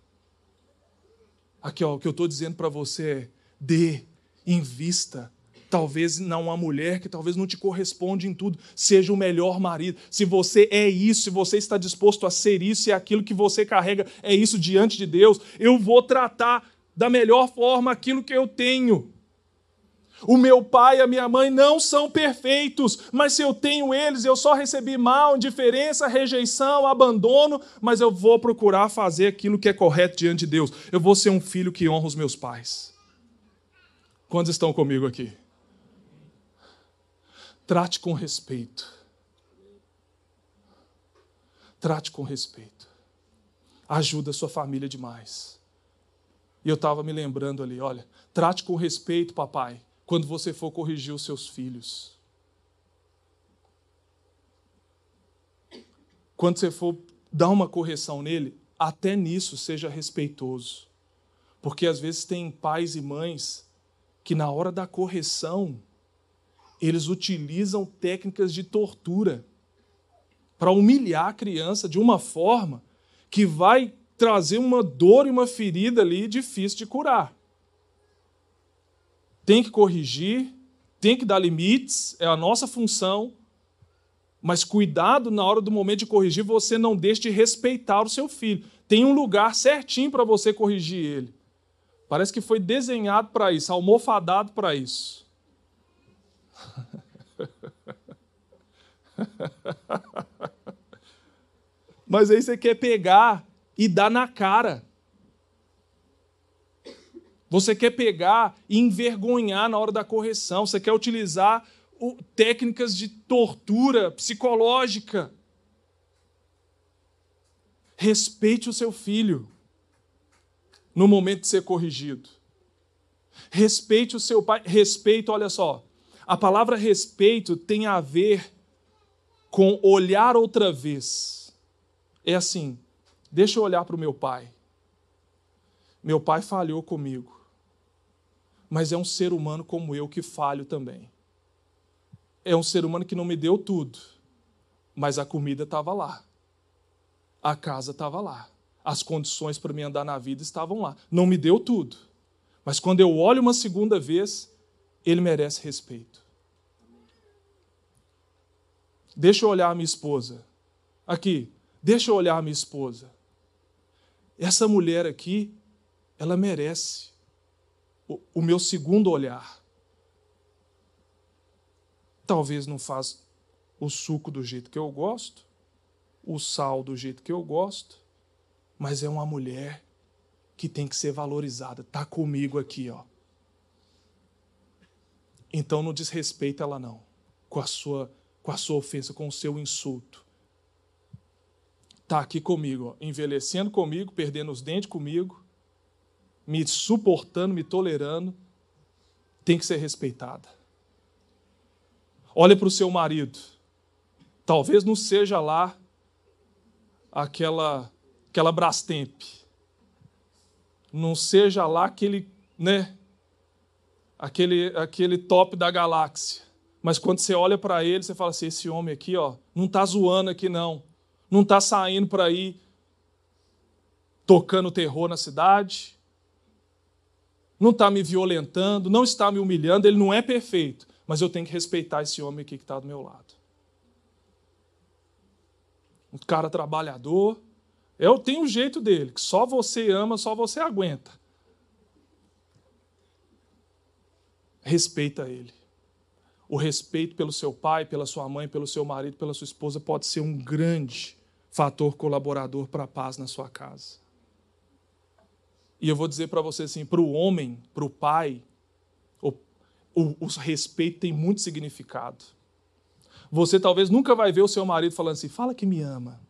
Aqui, ó, o que eu estou dizendo para você é: dê, invista, talvez não uma mulher que talvez não te corresponde em tudo, seja o melhor marido. Se você é isso, se você está disposto a ser isso e aquilo que você carrega é isso diante de Deus, eu vou tratar da melhor forma aquilo que eu tenho. O meu pai e a minha mãe não são perfeitos, mas se eu tenho eles, eu só recebi mal, indiferença, rejeição, abandono, mas eu vou procurar fazer aquilo que é correto diante de Deus. Eu vou ser um filho que honra os meus pais. Quantos estão comigo aqui? Trate com respeito. Trate com respeito. Ajuda a sua família demais. E eu estava me lembrando ali, olha, trate com respeito, papai, quando você for corrigir os seus filhos. Quando você for dar uma correção nele, até nisso seja respeitoso. Porque às vezes tem pais e mães que na hora da correção eles utilizam técnicas de tortura para humilhar a criança de uma forma que vai trazer uma dor e uma ferida ali difícil de curar. Tem que corrigir, tem que dar limites, é a nossa função, mas cuidado na hora do momento de corrigir, você não deixe de respeitar o seu filho. Tem um lugar certinho para você corrigir ele. Parece que foi desenhado para isso, almofadado para isso. Mas aí você quer pegar e dar na cara. Você quer pegar e envergonhar na hora da correção. Você quer utilizar técnicas de tortura psicológica. Respeite o seu filho no momento de ser corrigido. Respeite o seu pai. Respeito, olha só. A palavra respeito tem a ver com olhar outra vez. É assim, deixa eu olhar para o meu pai. Meu pai falhou comigo, mas é um ser humano como eu que falho também. É um ser humano que não me deu tudo, mas a comida estava lá, a casa estava lá, as condições para me andar na vida estavam lá. Não me deu tudo, mas quando eu olho uma segunda vez, ele merece respeito. Deixa eu olhar minha esposa. Aqui, deixa eu olhar minha esposa. Essa mulher aqui, ela merece o, o meu segundo olhar. Talvez não faz o suco do jeito que eu gosto, o sal do jeito que eu gosto, mas é uma mulher que tem que ser valorizada. Tá comigo aqui, ó. Então não desrespeita ela não, com a sua com a sua ofensa, com o seu insulto. Tá aqui comigo, ó, envelhecendo comigo, perdendo os dentes comigo, me suportando, me tolerando, tem que ser respeitada. Olha para o seu marido. Talvez não seja lá aquela aquela Brastemp. Não seja lá aquele, né, aquele aquele top da galáxia. Mas quando você olha para ele, você fala assim: esse homem aqui, ó, não está zoando aqui não. Não está saindo para aí tocando terror na cidade. Não está me violentando, não está me humilhando, ele não é perfeito, mas eu tenho que respeitar esse homem aqui que está do meu lado. Um cara trabalhador, eu tenho o jeito dele, que só você ama, só você aguenta. Respeita ele. O respeito pelo seu pai, pela sua mãe, pelo seu marido, pela sua esposa pode ser um grande fator colaborador para a paz na sua casa. E eu vou dizer para você assim: para o homem, para o pai, o, o, o respeito tem muito significado. Você talvez nunca vai ver o seu marido falando assim: fala que me ama.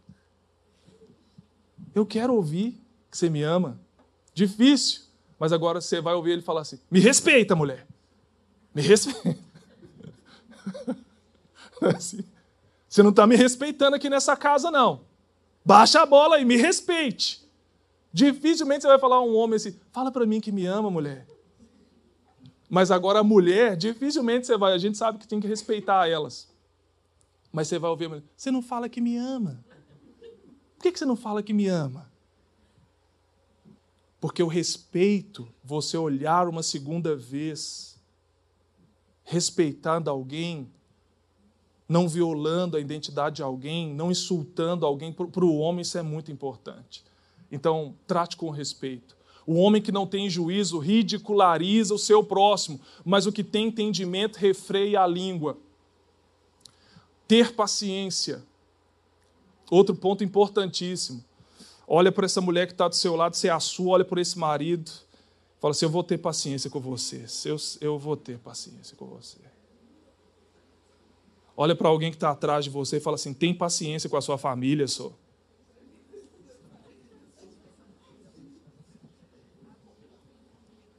Eu quero ouvir que você me ama. Difícil. Mas agora você vai ouvir ele falar assim: me respeita, mulher. Me respeita. Assim, você não está me respeitando aqui nessa casa, não. Baixa a bola e me respeite. Dificilmente você vai falar a um homem assim: fala para mim que me ama, mulher. Mas agora a mulher, dificilmente você vai. A gente sabe que tem que respeitar elas. Mas você vai ouvir, você não fala que me ama. Por que você não fala que me ama? Porque o respeito, você olhar uma segunda vez, respeitando alguém, não violando a identidade de alguém, não insultando alguém, para o homem isso é muito importante. Então, trate com respeito. O homem que não tem juízo ridiculariza o seu próximo, mas o que tem entendimento refreia a língua. Ter paciência Outro ponto importantíssimo. Olha para essa mulher que está do seu lado, você é a sua, olha para esse marido. Fala assim: Eu vou ter paciência com você. Eu, eu vou ter paciência com você. Olha para alguém que está atrás de você e fala assim: Tem paciência com a sua família, só.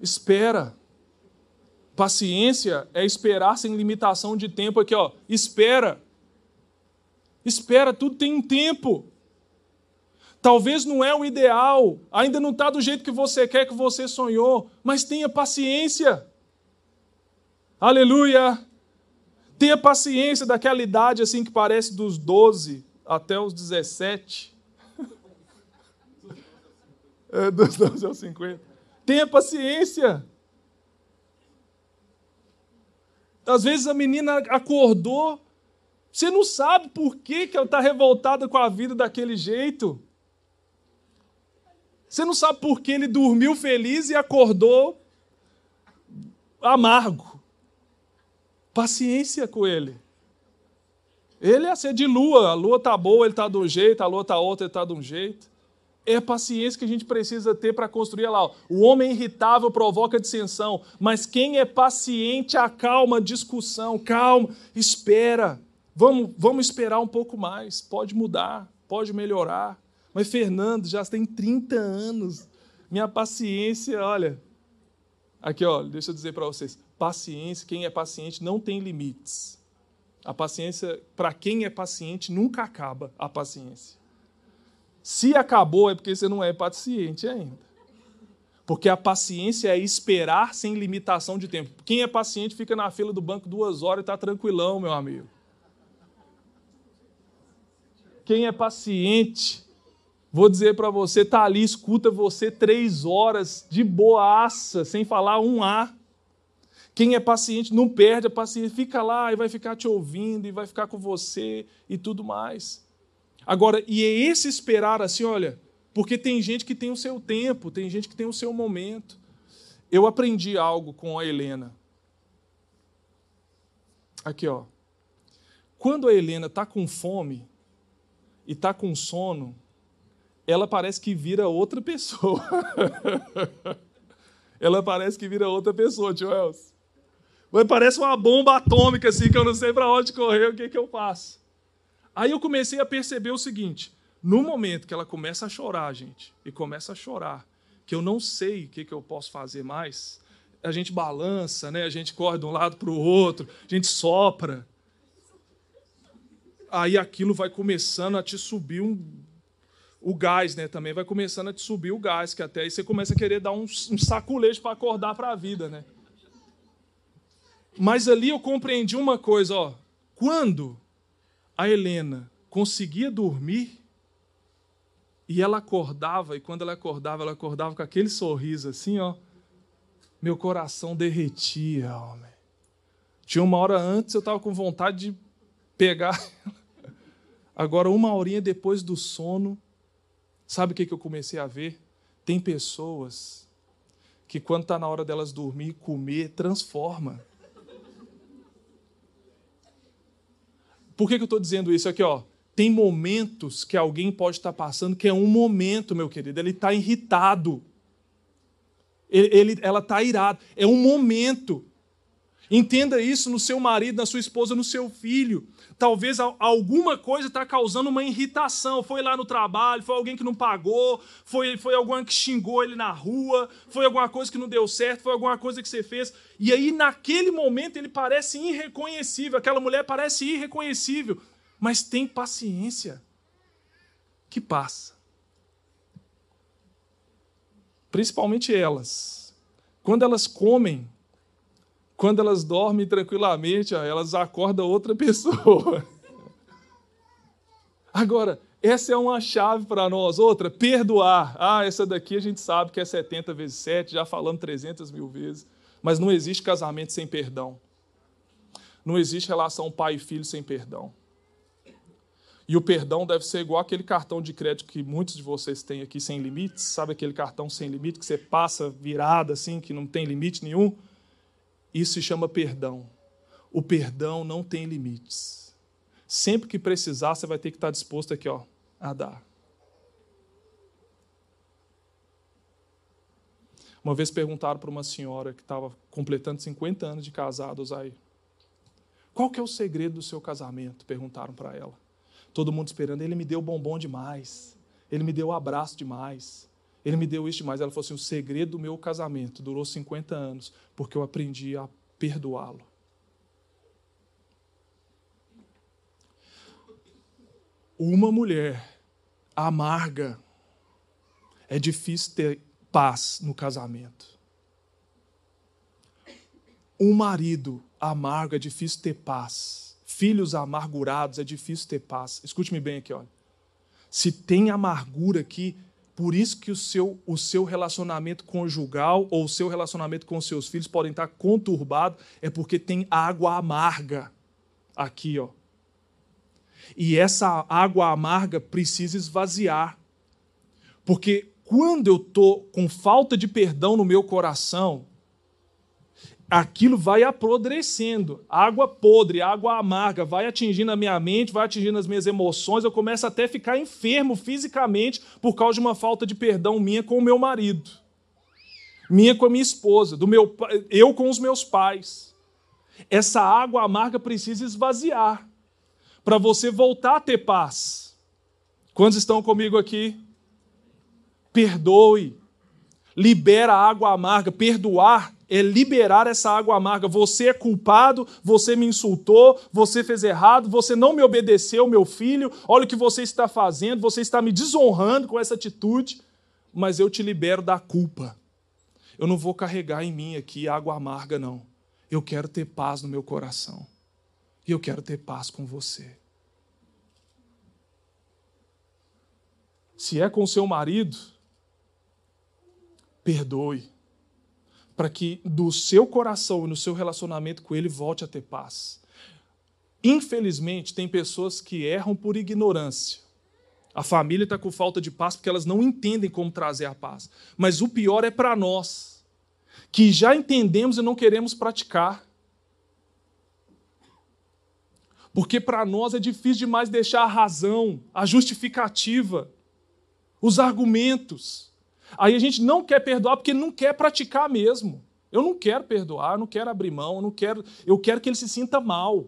Espera. Paciência é esperar sem limitação de tempo aqui, ó. Espera. Espera, tudo tem um tempo. Talvez não é o ideal, ainda não está do jeito que você quer, que você sonhou, mas tenha paciência. Aleluia! Tenha paciência daquela idade assim que parece dos 12 até os 17. É, dos 12 aos 50. Tenha paciência. Às vezes a menina acordou você não sabe por que, que ela está revoltada com a vida daquele jeito. Você não sabe por que ele dormiu feliz e acordou amargo. Paciência com ele. Ele é ser de lua, a lua está boa, ele está de um jeito, a lua está outra, ele está de um jeito. É a paciência que a gente precisa ter para construir lá. O homem irritável provoca dissensão, mas quem é paciente acalma discussão. Calma, espera. Vamos, vamos esperar um pouco mais, pode mudar, pode melhorar. Mas Fernando já tem 30 anos. Minha paciência, olha. Aqui, ó, deixa eu dizer para vocês. Paciência, quem é paciente não tem limites. A paciência, para quem é paciente, nunca acaba a paciência. Se acabou, é porque você não é paciente ainda. Porque a paciência é esperar sem limitação de tempo. Quem é paciente fica na fila do banco duas horas e está tranquilão, meu amigo. Quem é paciente, vou dizer para você, está ali, escuta você três horas de boaça, sem falar um A. Quem é paciente não perde a paciência, fica lá e vai ficar te ouvindo e vai ficar com você e tudo mais. Agora, e é esse esperar assim, olha, porque tem gente que tem o seu tempo, tem gente que tem o seu momento. Eu aprendi algo com a Helena. Aqui, ó. Quando a Helena está com fome e está com sono, ela parece que vira outra pessoa. ela parece que vira outra pessoa, tio Elcio. Mas parece uma bomba atômica, assim, que eu não sei para onde correr, o que, que eu faço. Aí eu comecei a perceber o seguinte: no momento que ela começa a chorar, gente, e começa a chorar, que eu não sei o que, que eu posso fazer mais, a gente balança, né? a gente corre de um lado para o outro, a gente sopra. Aí aquilo vai começando a te subir um, o gás, né? Também vai começando a te subir o gás, que até aí você começa a querer dar um, um saculejo para acordar para a vida, né? Mas ali eu compreendi uma coisa, ó. Quando a Helena conseguia dormir e ela acordava, e quando ela acordava, ela acordava com aquele sorriso assim, ó meu coração derretia, homem. Tinha uma hora antes eu estava com vontade de pegar. Agora, uma horinha depois do sono, sabe o que, eu comecei a ver? Tem pessoas que, quando está na hora delas dormir, comer, transforma. Por que, eu estou dizendo isso aqui? Ó, tem momentos que alguém pode estar passando que é um momento, meu querido, ele está irritado. Ele, ela está irada. É um momento. Entenda isso no seu marido, na sua esposa, no seu filho. Talvez alguma coisa está causando uma irritação. Foi lá no trabalho, foi alguém que não pagou, foi, foi alguém que xingou ele na rua, foi alguma coisa que não deu certo, foi alguma coisa que você fez. E aí, naquele momento, ele parece irreconhecível. Aquela mulher parece irreconhecível. Mas tem paciência que passa principalmente elas. Quando elas comem, quando elas dormem tranquilamente, elas acordam outra pessoa. Agora, essa é uma chave para nós. Outra, perdoar. Ah, essa daqui a gente sabe que é 70 vezes 7, já falamos 300 mil vezes. Mas não existe casamento sem perdão. Não existe relação pai e filho sem perdão. E o perdão deve ser igual aquele cartão de crédito que muitos de vocês têm aqui sem limites. Sabe aquele cartão sem limite que você passa virada assim, que não tem limite nenhum? Isso se chama perdão. O perdão não tem limites. Sempre que precisar, você vai ter que estar disposto aqui, ó, a dar. Uma vez perguntaram para uma senhora que estava completando 50 anos de casados aí. Qual que é o segredo do seu casamento? Perguntaram para ela. Todo mundo esperando. Ele me deu bombom demais. Ele me deu abraço demais. Ele me deu isso demais. Ela falou assim: o segredo do meu casamento durou 50 anos, porque eu aprendi a perdoá-lo. Uma mulher amarga, é difícil ter paz no casamento. Um marido amargo, é difícil ter paz filhos amargurados, é difícil ter paz. Escute-me bem aqui, olha. Se tem amargura aqui, por isso que o seu, o seu relacionamento conjugal ou o seu relacionamento com os seus filhos podem estar conturbado, é porque tem água amarga aqui, ó. E essa água amarga precisa esvaziar. Porque quando eu estou com falta de perdão no meu coração, aquilo vai apodrecendo, água podre, água amarga, vai atingindo a minha mente, vai atingindo as minhas emoções, eu começo até a ficar enfermo fisicamente por causa de uma falta de perdão minha com o meu marido, minha com a minha esposa, do meu, eu com os meus pais. Essa água amarga precisa esvaziar para você voltar a ter paz. Quantos estão comigo aqui? Perdoe, libera a água amarga, perdoar é liberar essa água amarga. Você é culpado, você me insultou, você fez errado, você não me obedeceu, meu filho. Olha o que você está fazendo, você está me desonrando com essa atitude, mas eu te libero da culpa. Eu não vou carregar em mim aqui água amarga, não. Eu quero ter paz no meu coração. E eu quero ter paz com você. Se é com seu marido, perdoe para que do seu coração e no seu relacionamento com Ele volte a ter paz. Infelizmente, tem pessoas que erram por ignorância. A família está com falta de paz porque elas não entendem como trazer a paz. Mas o pior é para nós, que já entendemos e não queremos praticar. Porque para nós é difícil demais deixar a razão, a justificativa, os argumentos. Aí a gente não quer perdoar porque não quer praticar mesmo. Eu não quero perdoar, eu não quero abrir mão, eu não quero, eu quero que ele se sinta mal.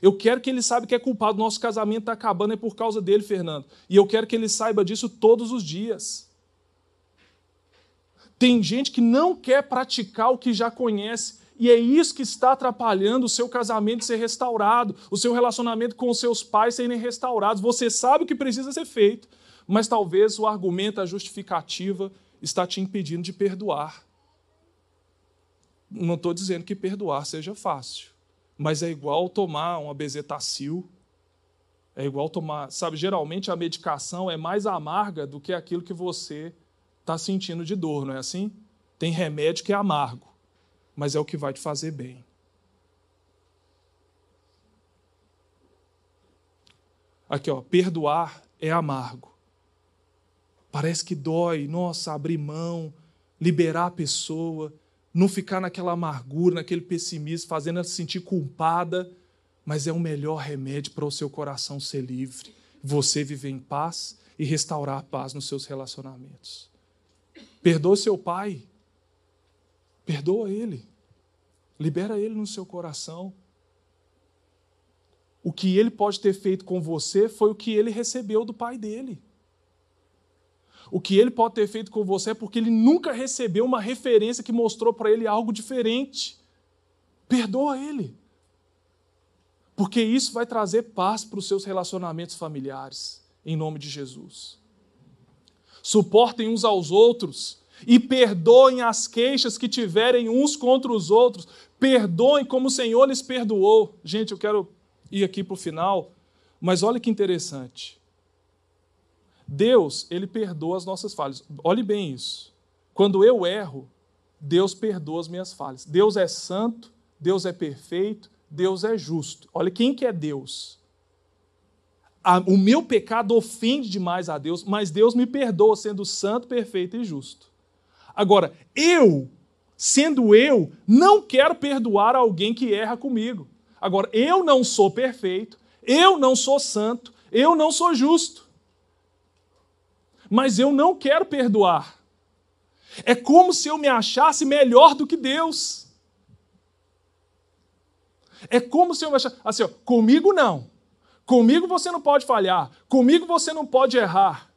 Eu quero que ele saiba que é culpado. Nosso casamento está acabando é por causa dele, Fernando. E eu quero que ele saiba disso todos os dias. Tem gente que não quer praticar o que já conhece. E é isso que está atrapalhando o seu casamento ser restaurado, o seu relacionamento com os seus pais serem restaurados. Você sabe o que precisa ser feito, mas talvez o argumento, a justificativa, está te impedindo de perdoar. Não estou dizendo que perdoar seja fácil mas é igual tomar uma bezetacil, é igual tomar, sabe, geralmente a medicação é mais amarga do que aquilo que você está sentindo de dor, não é assim? Tem remédio que é amargo, mas é o que vai te fazer bem. Aqui, ó, perdoar é amargo. Parece que dói, nossa, abrir mão, liberar a pessoa não ficar naquela amargura, naquele pessimismo, fazendo ela se sentir culpada, mas é o melhor remédio para o seu coração ser livre, você viver em paz e restaurar a paz nos seus relacionamentos. Perdoa seu pai, perdoa ele, libera ele no seu coração. O que ele pode ter feito com você foi o que ele recebeu do pai dele. O que ele pode ter feito com você é porque ele nunca recebeu uma referência que mostrou para ele algo diferente. Perdoa ele. Porque isso vai trazer paz para os seus relacionamentos familiares, em nome de Jesus. Suportem uns aos outros e perdoem as queixas que tiverem uns contra os outros. Perdoem como o Senhor lhes perdoou. Gente, eu quero ir aqui para o final, mas olha que interessante. Deus, ele perdoa as nossas falhas. Olhe bem isso. Quando eu erro, Deus perdoa as minhas falhas. Deus é santo, Deus é perfeito, Deus é justo. Olha quem que é Deus. o meu pecado ofende demais a Deus, mas Deus me perdoa sendo santo, perfeito e justo. Agora, eu, sendo eu, não quero perdoar alguém que erra comigo. Agora, eu não sou perfeito, eu não sou santo, eu não sou justo mas eu não quero perdoar. É como se eu me achasse melhor do que Deus. É como se eu me achasse. Assim, ó, comigo não. Comigo você não pode falhar. Comigo você não pode errar.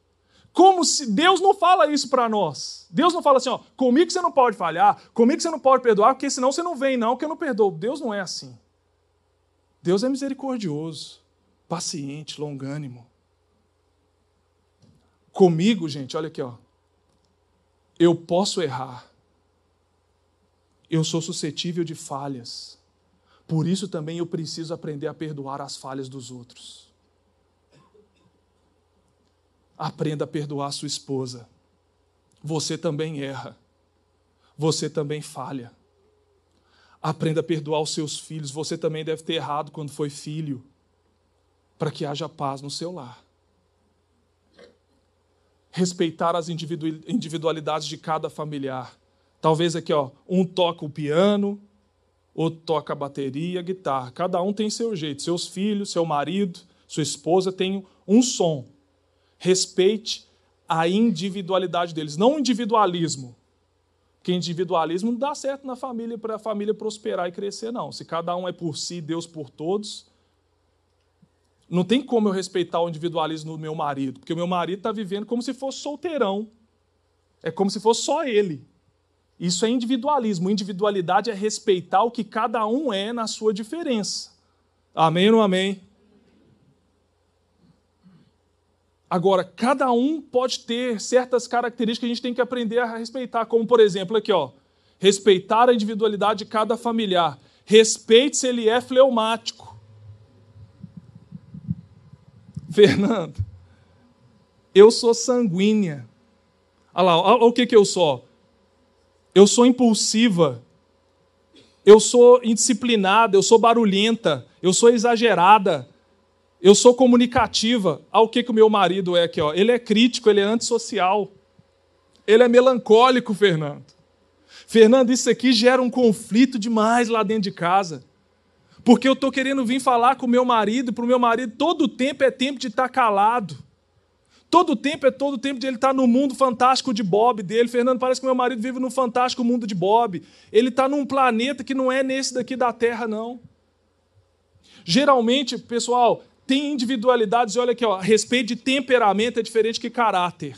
Como se Deus não fala isso para nós. Deus não fala assim, ó, comigo você não pode falhar, comigo você não pode perdoar, porque senão você não vem, não, que eu não perdoo. Deus não é assim. Deus é misericordioso, paciente, longânimo. Comigo, gente, olha aqui, ó. Eu posso errar. Eu sou suscetível de falhas. Por isso também eu preciso aprender a perdoar as falhas dos outros. Aprenda a perdoar sua esposa. Você também erra. Você também falha. Aprenda a perdoar os seus filhos. Você também deve ter errado quando foi filho, para que haja paz no seu lar respeitar as individualidades de cada familiar. Talvez aqui, ó, um toca o piano, outro toca a bateria, a guitarra. Cada um tem seu jeito. Seus filhos, seu marido, sua esposa têm um som. Respeite a individualidade deles, não o individualismo. Porque individualismo não dá certo na família para a família prosperar e crescer, não. Se cada um é por si, Deus por todos, não tem como eu respeitar o individualismo do meu marido, porque o meu marido está vivendo como se fosse solteirão. É como se fosse só ele. Isso é individualismo. Individualidade é respeitar o que cada um é na sua diferença. Amém ou não amém? Agora, cada um pode ter certas características que a gente tem que aprender a respeitar, como por exemplo, aqui, ó, respeitar a individualidade de cada familiar. Respeite se ele é fleumático. Fernando, eu sou sanguínea. Olha lá, olha o que, que eu sou. Eu sou impulsiva. Eu sou indisciplinada, eu sou barulhenta, eu sou exagerada, eu sou comunicativa. Olha o que, que o meu marido é aqui. Ó. Ele é crítico, ele é antissocial. Ele é melancólico, Fernando. Fernando, isso aqui gera um conflito demais lá dentro de casa. Porque eu estou querendo vir falar com o meu marido, para o meu marido, todo tempo é tempo de estar tá calado. Todo tempo é todo tempo de ele estar tá no mundo fantástico de Bob dele. Fernando, parece que meu marido vive no fantástico mundo de Bob. Ele está num planeta que não é nesse daqui da Terra, não. Geralmente, pessoal, tem individualidades, e olha aqui, ó, respeito de temperamento é diferente que caráter.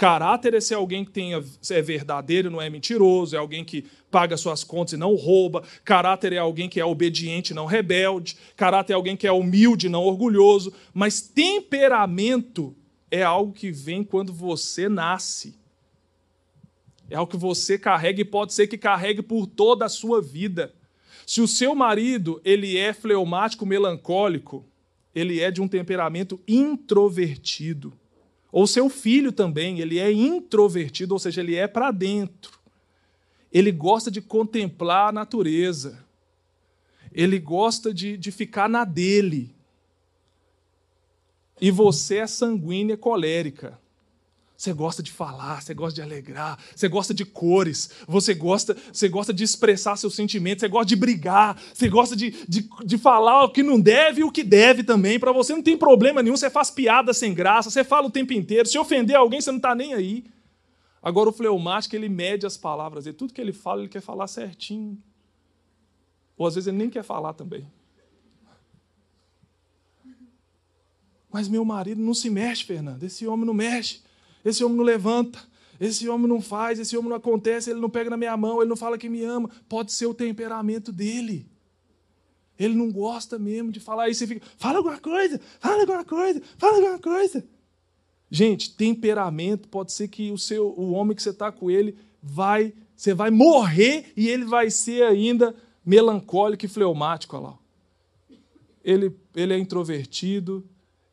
Caráter é ser alguém que tenha, é verdadeiro, não é mentiroso, é alguém que paga suas contas e não rouba. Caráter é alguém que é obediente, não rebelde. Caráter é alguém que é humilde, não orgulhoso. Mas temperamento é algo que vem quando você nasce. É algo que você carrega e pode ser que carregue por toda a sua vida. Se o seu marido ele é fleumático, melancólico, ele é de um temperamento introvertido. Ou seu filho também, ele é introvertido, ou seja, ele é para dentro. Ele gosta de contemplar a natureza. Ele gosta de, de ficar na dele. E você é sanguínea colérica. Você gosta de falar, você gosta de alegrar, você gosta de cores, você gosta, você gosta de expressar seus sentimentos, você gosta de brigar, você gosta de, de, de falar o que não deve e o que deve também. Para você não tem problema nenhum, você faz piada sem graça, você fala o tempo inteiro. Se ofender alguém, você não está nem aí. Agora o fleumático, ele mede as palavras, e tudo que ele fala, ele quer falar certinho. Ou às vezes ele nem quer falar também. Mas meu marido não se mexe, Fernando. Esse homem não mexe. Esse homem não levanta, esse homem não faz, esse homem não acontece, ele não pega na minha mão, ele não fala que me ama. Pode ser o temperamento dele. Ele não gosta mesmo de falar isso. Você fica, fala alguma coisa, fala alguma coisa, fala alguma coisa. Gente, temperamento pode ser que o seu, o homem que você está com ele vai, você vai morrer e ele vai ser ainda melancólico e fleumático. Olha lá. Ele, ele é introvertido,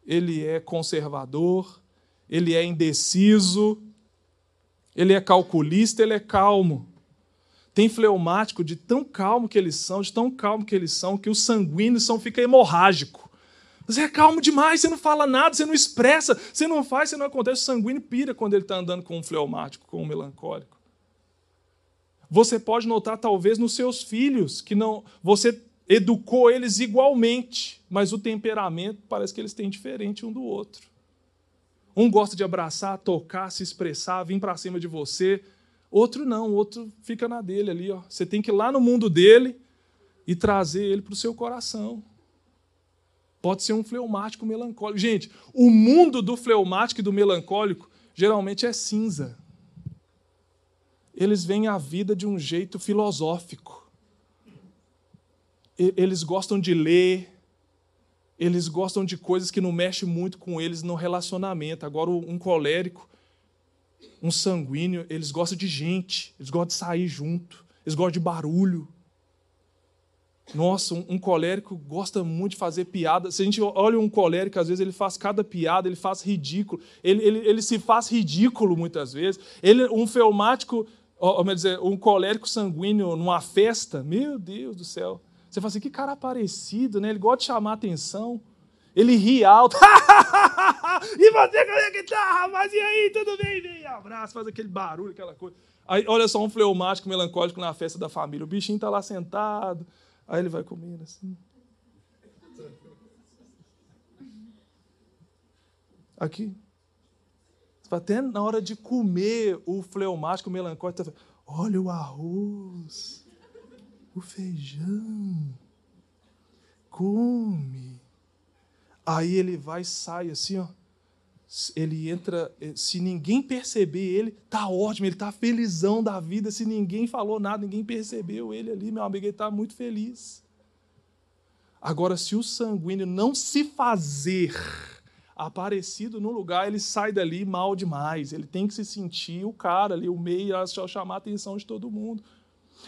ele é conservador, ele é indeciso, ele é calculista, ele é calmo. Tem fleumático de tão calmo que eles são, de tão calmo que eles são, que os sanguíneos são, fica hemorrágico. Você é calmo demais, você não fala nada, você não expressa, você não faz, você não acontece. O sanguíneo pira quando ele está andando com um fleumático, com um melancólico. Você pode notar, talvez, nos seus filhos, que não você educou eles igualmente, mas o temperamento parece que eles têm diferente um do outro. Um gosta de abraçar, tocar, se expressar, vir para cima de você. Outro não, outro fica na dele ali. Ó. Você tem que ir lá no mundo dele e trazer ele para o seu coração. Pode ser um fleumático melancólico. Gente, o mundo do fleumático e do melancólico geralmente é cinza. Eles veem a vida de um jeito filosófico. Eles gostam de ler, eles gostam de coisas que não mexem muito com eles no relacionamento. Agora, um colérico, um sanguíneo, eles gostam de gente, eles gostam de sair junto, eles gostam de barulho. Nossa, um, colérico gosta muito de fazer piada. Se a gente olha um colérico, às vezes ele faz cada piada, ele faz ridículo. Ele, ele, ele se faz ridículo muitas vezes. Ele, um felmático, ou, ou dizer, um colérico sanguíneo numa festa, meu Deus do céu. Você fala assim, que cara parecido, né? Ele gosta de chamar atenção. Ele ri alto. e você, como é que tá, rapaz? E aí, tudo bem? Vem, abraço, faz aquele barulho, aquela coisa. Aí, olha só, um fleumático melancólico na festa da família. O bichinho tá lá sentado. Aí ele vai comendo assim. Aqui. Até na hora de comer o fleumático melancólico, olha o arroz o feijão. Come. Aí ele vai e sai assim, ó. Ele entra, eh, se ninguém perceber ele, tá ótimo, ele tá felizão da vida. Se ninguém falou nada, ninguém percebeu ele ali, meu amigo, ele tá muito feliz. Agora, se o sanguíneo não se fazer aparecido no lugar, ele sai dali mal demais. Ele tem que se sentir o cara ali, o meio, a chamar a atenção de todo mundo.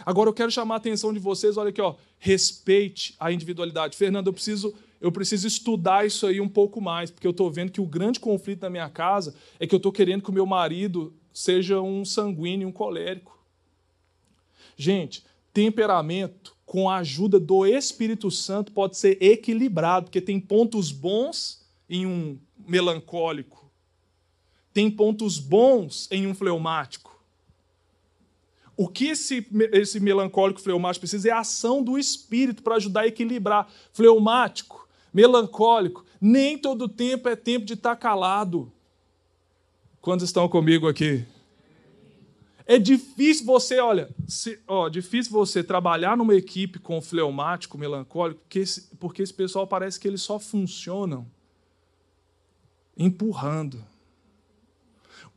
Agora eu quero chamar a atenção de vocês, olha aqui, ó, respeite a individualidade. Fernando, eu preciso, eu preciso estudar isso aí um pouco mais, porque eu estou vendo que o grande conflito na minha casa é que eu estou querendo que o meu marido seja um sanguíneo, um colérico. Gente, temperamento com a ajuda do Espírito Santo pode ser equilibrado, porque tem pontos bons em um melancólico, tem pontos bons em um fleumático O que esse, esse melancólico fleumático precisa é a ação do espírito para ajudar a equilibrar. Fleumático, melancólico, nem todo tempo é tempo de estar calado. Quantos estão comigo aqui? É difícil você, olha, se, ó, difícil você trabalhar numa equipe com fleumático, melancólico, porque esse, porque esse pessoal parece que eles só funcionam empurrando.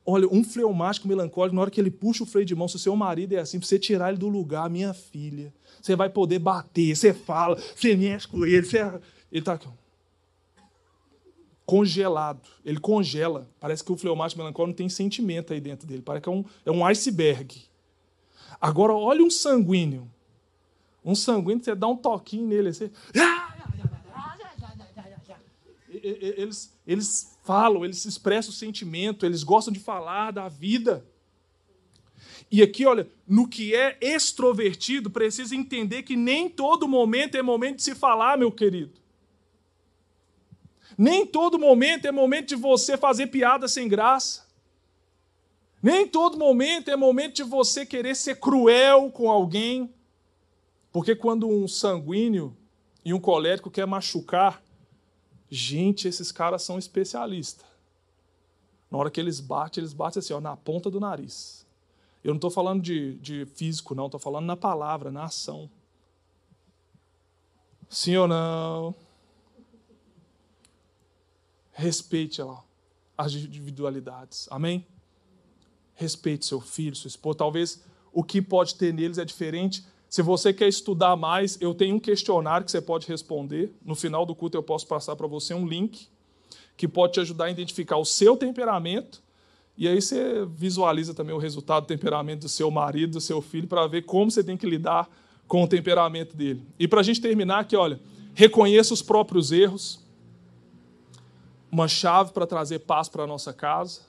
Olha, um fleumático melancólico, na hora que ele puxa o freio de mão, se o seu marido é assim, para você tirar ele do lugar, minha filha, você vai poder bater, você fala, você mexe com ele, você... ele está congelado. Ele congela. Parece que o fleumático melancólico não tem sentimento aí dentro dele. Parece que é um, é um iceberg. Agora, olha um sanguíneo. Um sanguíneo, você dá um toquinho nele. Você... Eles, eles falam, eles expressam o sentimento, eles gostam de falar da vida. E aqui, olha, no que é extrovertido, precisa entender que nem todo momento é momento de se falar, meu querido. Nem todo momento é momento de você fazer piada sem graça. Nem todo momento é momento de você querer ser cruel com alguém. Porque quando um sanguíneo e um colérico quer machucar, gente, esses caras são especialistas. Na hora que eles batem, eles batem assim, ó, na ponta do nariz. Eu não estou falando de, de físico, não, estou falando na palavra, na ação. Sim ou não? Respeite lá as individualidades. Amém? Respeite seu filho, sua esposa. Talvez o que pode ter neles é diferente. Se você quer estudar mais, eu tenho um questionário que você pode responder. No final do culto eu posso passar para você um link que pode te ajudar a identificar o seu temperamento. E aí você visualiza também o resultado do temperamento do seu marido, do seu filho, para ver como você tem que lidar com o temperamento dele. E para a gente terminar aqui, olha, reconheça os próprios erros uma chave para trazer paz para a nossa casa.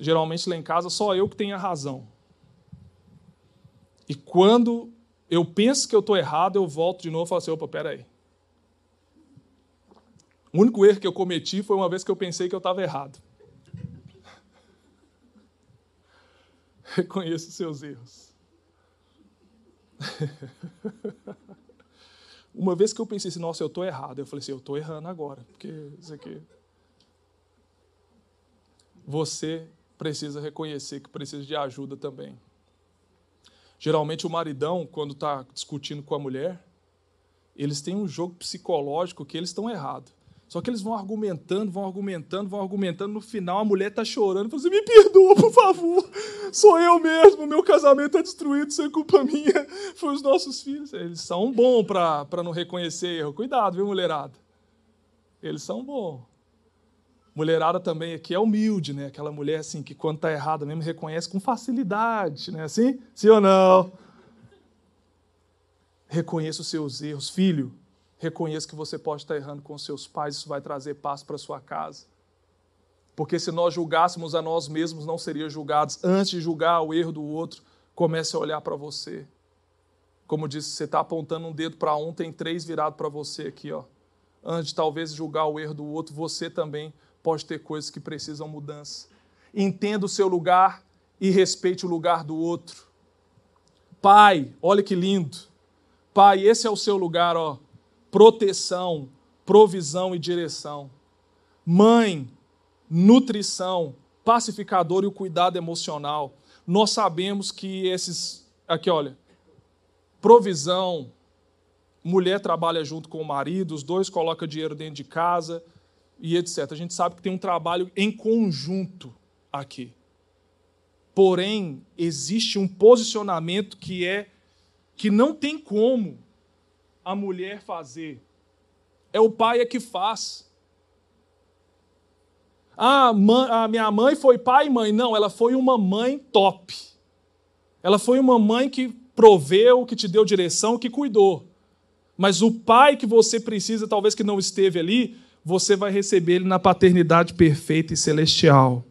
Geralmente lá em casa só eu que tenho a razão. E quando eu penso que eu estou errado, eu volto de novo e falo assim: opa, peraí. O único erro que eu cometi foi uma vez que eu pensei que eu estava errado. Reconheça os seus erros. Uma vez que eu pensei assim, nossa, eu estou errado, eu falei assim, eu estou errando agora, porque isso aqui. Você precisa reconhecer que precisa de ajuda também. Geralmente o maridão, quando está discutindo com a mulher, eles têm um jogo psicológico que eles estão errados. Só que eles vão argumentando, vão argumentando, vão argumentando. No final, a mulher está chorando. Fala assim, me perdoa, por favor. Sou eu mesmo. Meu casamento está destruído. Isso é culpa minha. Foi os nossos filhos. Eles são bons para não reconhecer erro. Cuidado, viu, mulherada? Eles são bons. Mulherada também aqui é humilde, né? Aquela mulher assim que quando está errada mesmo reconhece com facilidade, né? Assim? Sim ou não? Reconheça os seus erros. Filho, Reconheça que você pode estar errando com seus pais, isso vai trazer paz para sua casa. Porque se nós julgássemos a nós mesmos, não seriam julgados. Antes de julgar o erro do outro, comece a olhar para você. Como disse, você está apontando um dedo para um, tem três virados para você aqui. Ó. Antes de talvez julgar o erro do outro, você também pode ter coisas que precisam mudança. Entenda o seu lugar e respeite o lugar do outro. Pai, olha que lindo. Pai, esse é o seu lugar, ó proteção, provisão e direção. Mãe, nutrição, pacificador e o cuidado emocional. Nós sabemos que esses. Aqui, olha. Provisão, mulher trabalha junto com o marido, os dois colocam dinheiro dentro de casa e etc. A gente sabe que tem um trabalho em conjunto aqui. Porém, existe um posicionamento que é que não tem como a mulher fazer. É o pai é que faz. Ah, a minha mãe foi pai e mãe. Não, ela foi uma mãe top. Ela foi uma mãe que proveu, que te deu direção, que cuidou. Mas o pai que você precisa, talvez que não esteve ali, você vai receber ele na paternidade perfeita e celestial.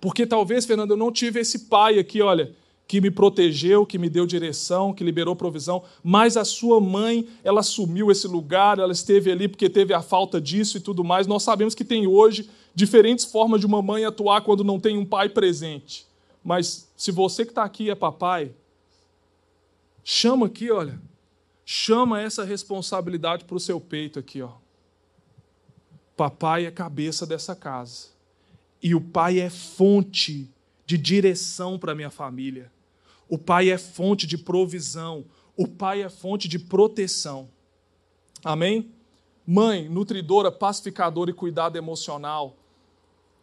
Porque talvez, Fernando, eu não tive esse pai aqui, olha, que me protegeu, que me deu direção, que liberou provisão, mas a sua mãe, ela assumiu esse lugar, ela esteve ali porque teve a falta disso e tudo mais. Nós sabemos que tem hoje diferentes formas de uma mãe atuar quando não tem um pai presente. Mas se você que está aqui é papai, chama aqui, olha, chama essa responsabilidade para o seu peito aqui, ó. Papai é cabeça dessa casa. E o pai é fonte de direção para minha família. O pai é fonte de provisão. O pai é fonte de proteção. Amém? Mãe, nutridora, pacificadora e cuidado emocional.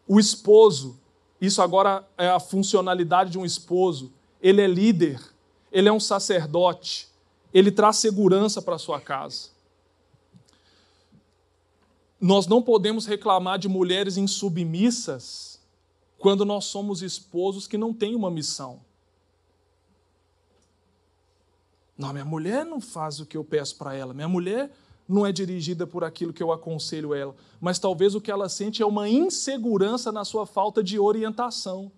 O esposo, isso agora é a funcionalidade de um esposo. Ele é líder, ele é um sacerdote, ele traz segurança para sua casa. Nós não podemos reclamar de mulheres insubmissas quando nós somos esposos que não têm uma missão. Não, minha mulher não faz o que eu peço para ela. Minha mulher não é dirigida por aquilo que eu aconselho ela. Mas talvez o que ela sente é uma insegurança na sua falta de orientação.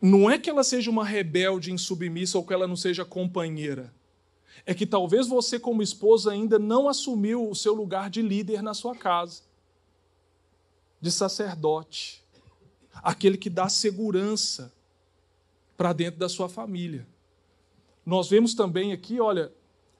Não é que ela seja uma rebelde insubmissa ou que ela não seja companheira é que talvez você, como esposa, ainda não assumiu o seu lugar de líder na sua casa, de sacerdote, aquele que dá segurança para dentro da sua família. Nós vemos também aqui, olha,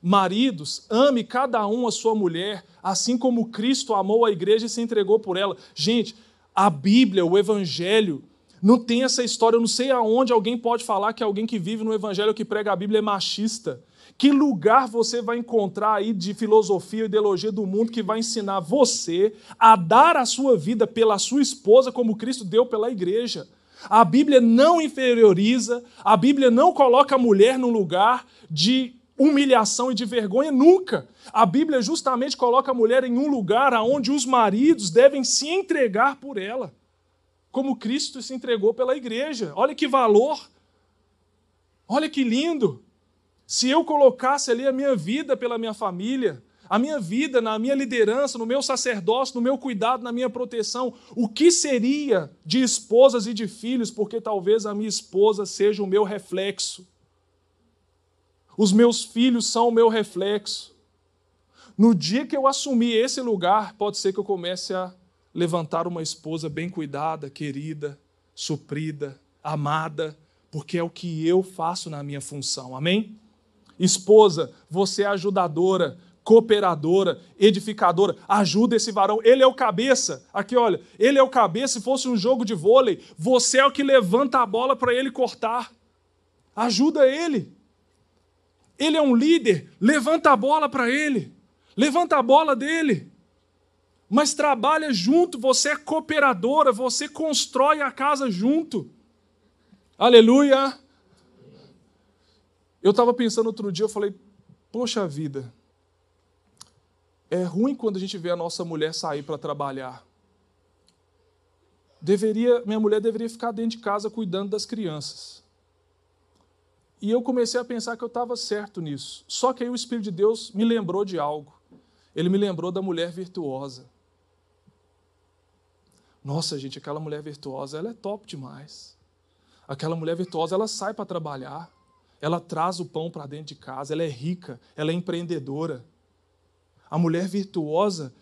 maridos, ame cada um a sua mulher, assim como Cristo amou a igreja e se entregou por ela. Gente, a Bíblia, o Evangelho, não tem essa história, eu não sei aonde alguém pode falar que alguém que vive no Evangelho que prega a Bíblia é machista. Que lugar você vai encontrar aí de filosofia e ideologia do mundo que vai ensinar você a dar a sua vida pela sua esposa como Cristo deu pela igreja? A Bíblia não inferioriza, a Bíblia não coloca a mulher num lugar de humilhação e de vergonha, nunca. A Bíblia justamente coloca a mulher em um lugar onde os maridos devem se entregar por ela, como Cristo se entregou pela igreja. Olha que valor, olha que lindo. Se eu colocasse ali a minha vida pela minha família, a minha vida na minha liderança, no meu sacerdócio, no meu cuidado, na minha proteção, o que seria de esposas e de filhos, porque talvez a minha esposa seja o meu reflexo. Os meus filhos são o meu reflexo. No dia que eu assumir esse lugar, pode ser que eu comece a levantar uma esposa bem cuidada, querida, suprida, amada, porque é o que eu faço na minha função. Amém? Esposa, você é ajudadora, cooperadora, edificadora. Ajuda esse varão. Ele é o cabeça. Aqui, olha, ele é o cabeça. Se fosse um jogo de vôlei, você é o que levanta a bola para ele cortar. Ajuda ele. Ele é um líder. Levanta a bola para ele. Levanta a bola dele. Mas trabalha junto. Você é cooperadora. Você constrói a casa junto. Aleluia. Eu estava pensando outro dia, eu falei, poxa vida, é ruim quando a gente vê a nossa mulher sair para trabalhar. Deveria, minha mulher deveria ficar dentro de casa cuidando das crianças. E eu comecei a pensar que eu estava certo nisso. Só que aí o Espírito de Deus me lembrou de algo. Ele me lembrou da mulher virtuosa. Nossa, gente, aquela mulher virtuosa, ela é top demais. Aquela mulher virtuosa, ela sai para trabalhar ela traz o pão para dentro de casa, ela é rica, ela é empreendedora. A mulher virtuosa,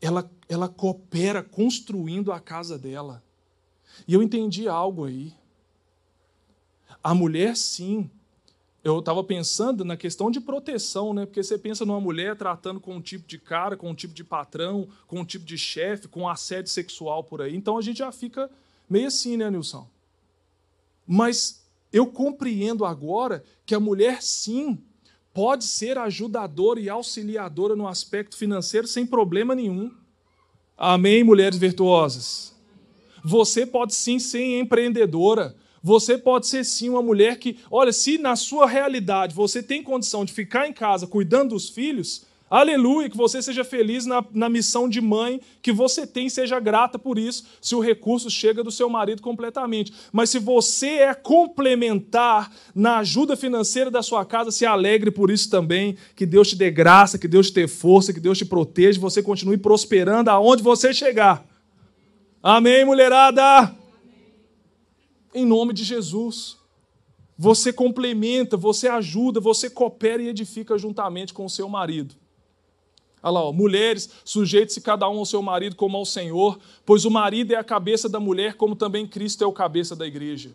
ela, ela coopera construindo a casa dela. E eu entendi algo aí. A mulher, sim, eu estava pensando na questão de proteção, né? Porque você pensa numa mulher tratando com um tipo de cara, com um tipo de patrão, com um tipo de chefe, com assédio sexual por aí. Então a gente já fica meio assim, né, Nilson? Mas eu compreendo agora que a mulher, sim, pode ser ajudadora e auxiliadora no aspecto financeiro sem problema nenhum. Amém, mulheres virtuosas? Você pode sim ser empreendedora. Você pode ser sim uma mulher que, olha, se na sua realidade você tem condição de ficar em casa cuidando dos filhos, Aleluia, que você seja feliz na, na missão de mãe que você tem, seja grata por isso, se o recurso chega do seu marido completamente. Mas se você é complementar na ajuda financeira da sua casa, se alegre por isso também. Que Deus te dê graça, que Deus te dê força, que Deus te proteja, você continue prosperando aonde você chegar. Amém, mulherada? Em nome de Jesus. Você complementa, você ajuda, você coopera e edifica juntamente com o seu marido. Olha lá, ó, mulheres, sujeite-se cada um ao seu marido como ao Senhor, pois o marido é a cabeça da mulher, como também Cristo é o cabeça da igreja,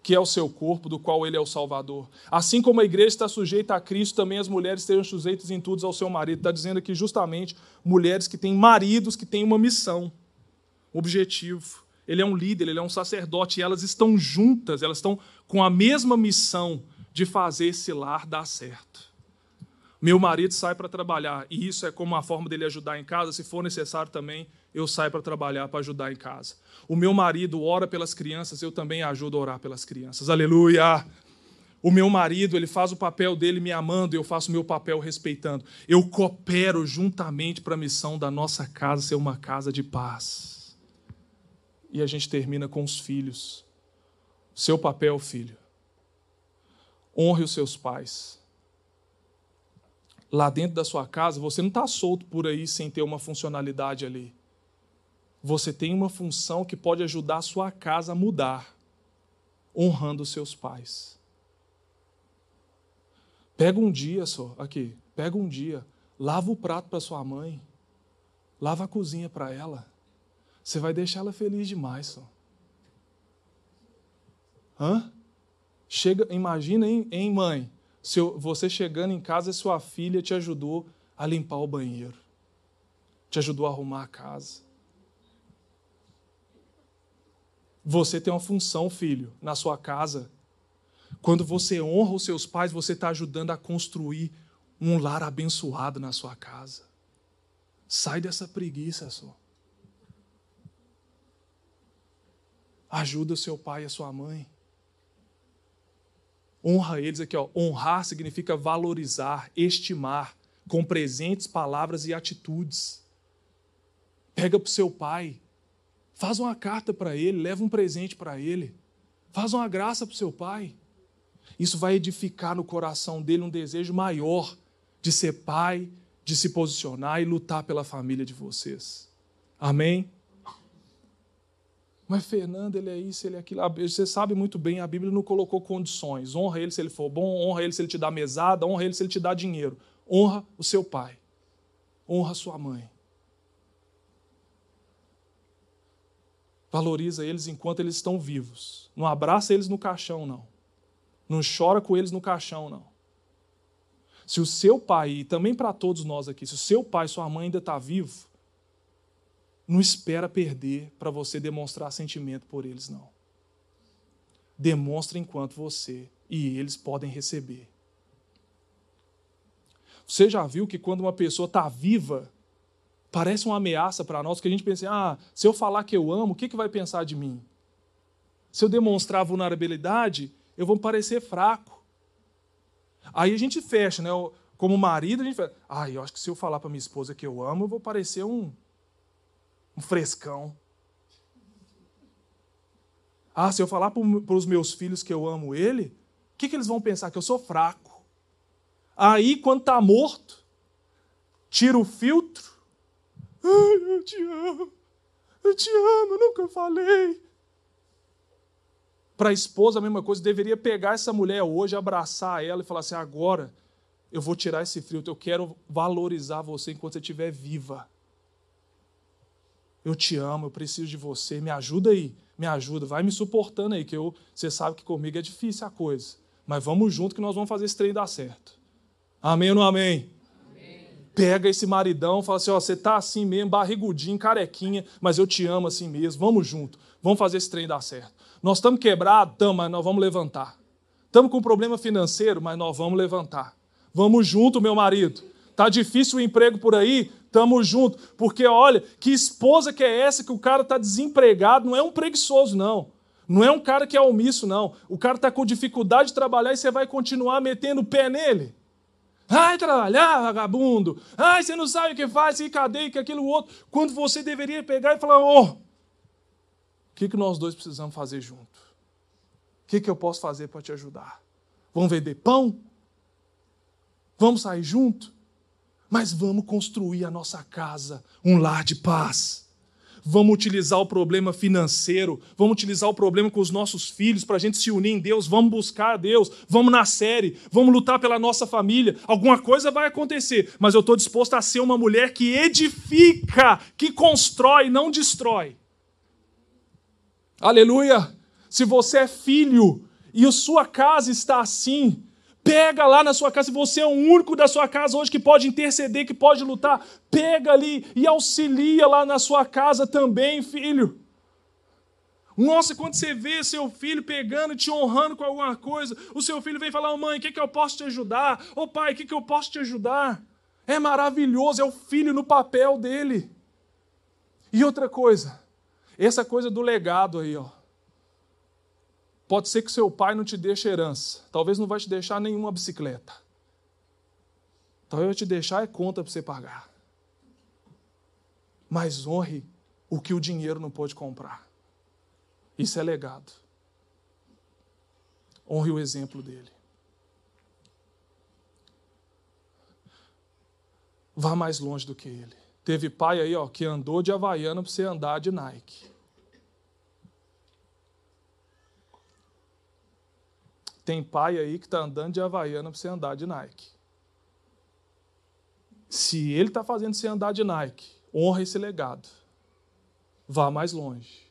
que é o seu corpo, do qual ele é o Salvador. Assim como a igreja está sujeita a Cristo, também as mulheres estejam sujeitas em tudo ao seu marido. Está dizendo aqui justamente mulheres que têm maridos que têm uma missão, objetivo. Ele é um líder, ele é um sacerdote, e elas estão juntas, elas estão com a mesma missão de fazer esse lar dar certo. Meu marido sai para trabalhar, e isso é como uma forma dele ajudar em casa, se for necessário também, eu saio para trabalhar para ajudar em casa. O meu marido ora pelas crianças, eu também ajudo a orar pelas crianças. Aleluia! O meu marido, ele faz o papel dele me amando, eu faço o meu papel respeitando. Eu coopero juntamente para a missão da nossa casa ser uma casa de paz e a gente termina com os filhos. Seu papel, filho. Honre os seus pais. Lá dentro da sua casa, você não está solto por aí sem ter uma funcionalidade ali. Você tem uma função que pode ajudar a sua casa a mudar, honrando os seus pais. Pega um dia só, aqui, pega um dia, lava o prato para sua mãe, lava a cozinha para ela você vai deixar ela feliz demais. Só. Hã? Chega, imagina, hein, hein mãe? Seu, você chegando em casa e sua filha te ajudou a limpar o banheiro, te ajudou a arrumar a casa. Você tem uma função, filho, na sua casa. Quando você honra os seus pais, você está ajudando a construir um lar abençoado na sua casa. Sai dessa preguiça só. Ajuda o seu pai e a sua mãe. Honra eles aqui, ó. Honrar significa valorizar, estimar, com presentes, palavras e atitudes. Pega para o seu pai, faz uma carta para ele, leva um presente para ele, faz uma graça para o seu pai. Isso vai edificar no coração dele um desejo maior de ser pai, de se posicionar e lutar pela família de vocês. Amém? Mas Fernando, ele é isso, ele é aquilo. Você sabe muito bem, a Bíblia não colocou condições. Honra ele se ele for bom, honra ele se ele te dá mesada, honra ele se ele te dá dinheiro. Honra o seu pai. Honra sua mãe. Valoriza eles enquanto eles estão vivos. Não abraça eles no caixão, não. Não chora com eles no caixão, não. Se o seu pai, e também para todos nós aqui, se o seu pai, sua mãe ainda está vivo, não espera perder para você demonstrar sentimento por eles, não. Demonstra enquanto você e eles podem receber. Você já viu que quando uma pessoa está viva, parece uma ameaça para nós, que a gente pensa, ah, se eu falar que eu amo, o que, que vai pensar de mim? Se eu demonstrar vulnerabilidade, eu vou parecer fraco. Aí a gente fecha, né? Como marido, a gente fala, ah, eu acho que se eu falar para minha esposa que eu amo, eu vou parecer um, um frescão. Ah, se eu falar para os meus filhos que eu amo ele, o que, que eles vão pensar? Que eu sou fraco. Aí, quando está morto, tira o filtro. Ai, eu te amo. Eu te amo, nunca falei. Para a esposa, a mesma coisa, deveria pegar essa mulher hoje, abraçar ela e falar assim: agora eu vou tirar esse filtro, eu quero valorizar você enquanto você estiver viva. Eu te amo, eu preciso de você, me ajuda aí, me ajuda, vai me suportando aí, que eu, você sabe que comigo é difícil a coisa. Mas vamos junto que nós vamos fazer esse trem dar certo. Amém ou não amém? amém. Pega esse maridão, fala assim: ó, você tá assim mesmo, barrigudinho, carequinha, mas eu te amo assim mesmo, vamos junto, vamos fazer esse trem dar certo. Nós estamos quebrados, estamos, mas nós vamos levantar. Estamos com um problema financeiro, mas nós vamos levantar. Vamos junto, meu marido. Tá difícil o emprego por aí? Tamo junto. Porque olha, que esposa que é essa que o cara está desempregado? Não é um preguiçoso, não. Não é um cara que é omisso, não. O cara está com dificuldade de trabalhar e você vai continuar metendo o pé nele. Ai, trabalhar, vagabundo. Ai, você não sabe o que faz, que cadeia, que aquilo outro. Quando você deveria pegar e falar: Ô, oh, o que, que nós dois precisamos fazer junto? O que, que eu posso fazer para te ajudar? Vamos vender pão? Vamos sair junto? Mas vamos construir a nossa casa, um lar de paz. Vamos utilizar o problema financeiro, vamos utilizar o problema com os nossos filhos para a gente se unir em Deus, vamos buscar a Deus, vamos na série, vamos lutar pela nossa família. Alguma coisa vai acontecer, mas eu estou disposto a ser uma mulher que edifica, que constrói, não destrói. Aleluia! Se você é filho e a sua casa está assim, Pega lá na sua casa, se você é o único da sua casa hoje que pode interceder, que pode lutar, pega ali e auxilia lá na sua casa também, filho. Nossa, quando você vê seu filho pegando te honrando com alguma coisa, o seu filho vem falar: oh, mãe, o que, que eu posso te ajudar? Ô oh, pai, o que, que eu posso te ajudar? É maravilhoso, é o filho no papel dele. E outra coisa, essa coisa do legado aí, ó. Pode ser que seu pai não te deixe herança. Talvez não vai te deixar nenhuma bicicleta. Talvez vai te deixar é conta para você pagar. Mas honre o que o dinheiro não pode comprar. Isso é legado. Honre o exemplo dele. Vá mais longe do que ele. Teve pai aí, ó, que andou de Havaiana para você andar de Nike. Tem pai aí que está andando de Havaiana para você andar de Nike. Se ele está fazendo você andar de Nike, honra esse legado. Vá mais longe.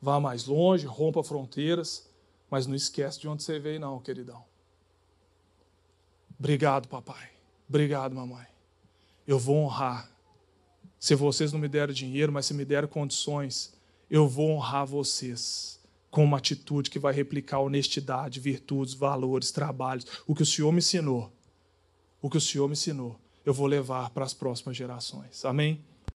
Vá mais longe, rompa fronteiras, mas não esquece de onde você veio, não, queridão. Obrigado, papai. Obrigado, mamãe. Eu vou honrar. Se vocês não me deram dinheiro, mas se me deram condições, eu vou honrar vocês com uma atitude que vai replicar honestidade, virtudes, valores, trabalhos. O que o Senhor me ensinou, o que o Senhor me ensinou, eu vou levar para as próximas gerações. Amém?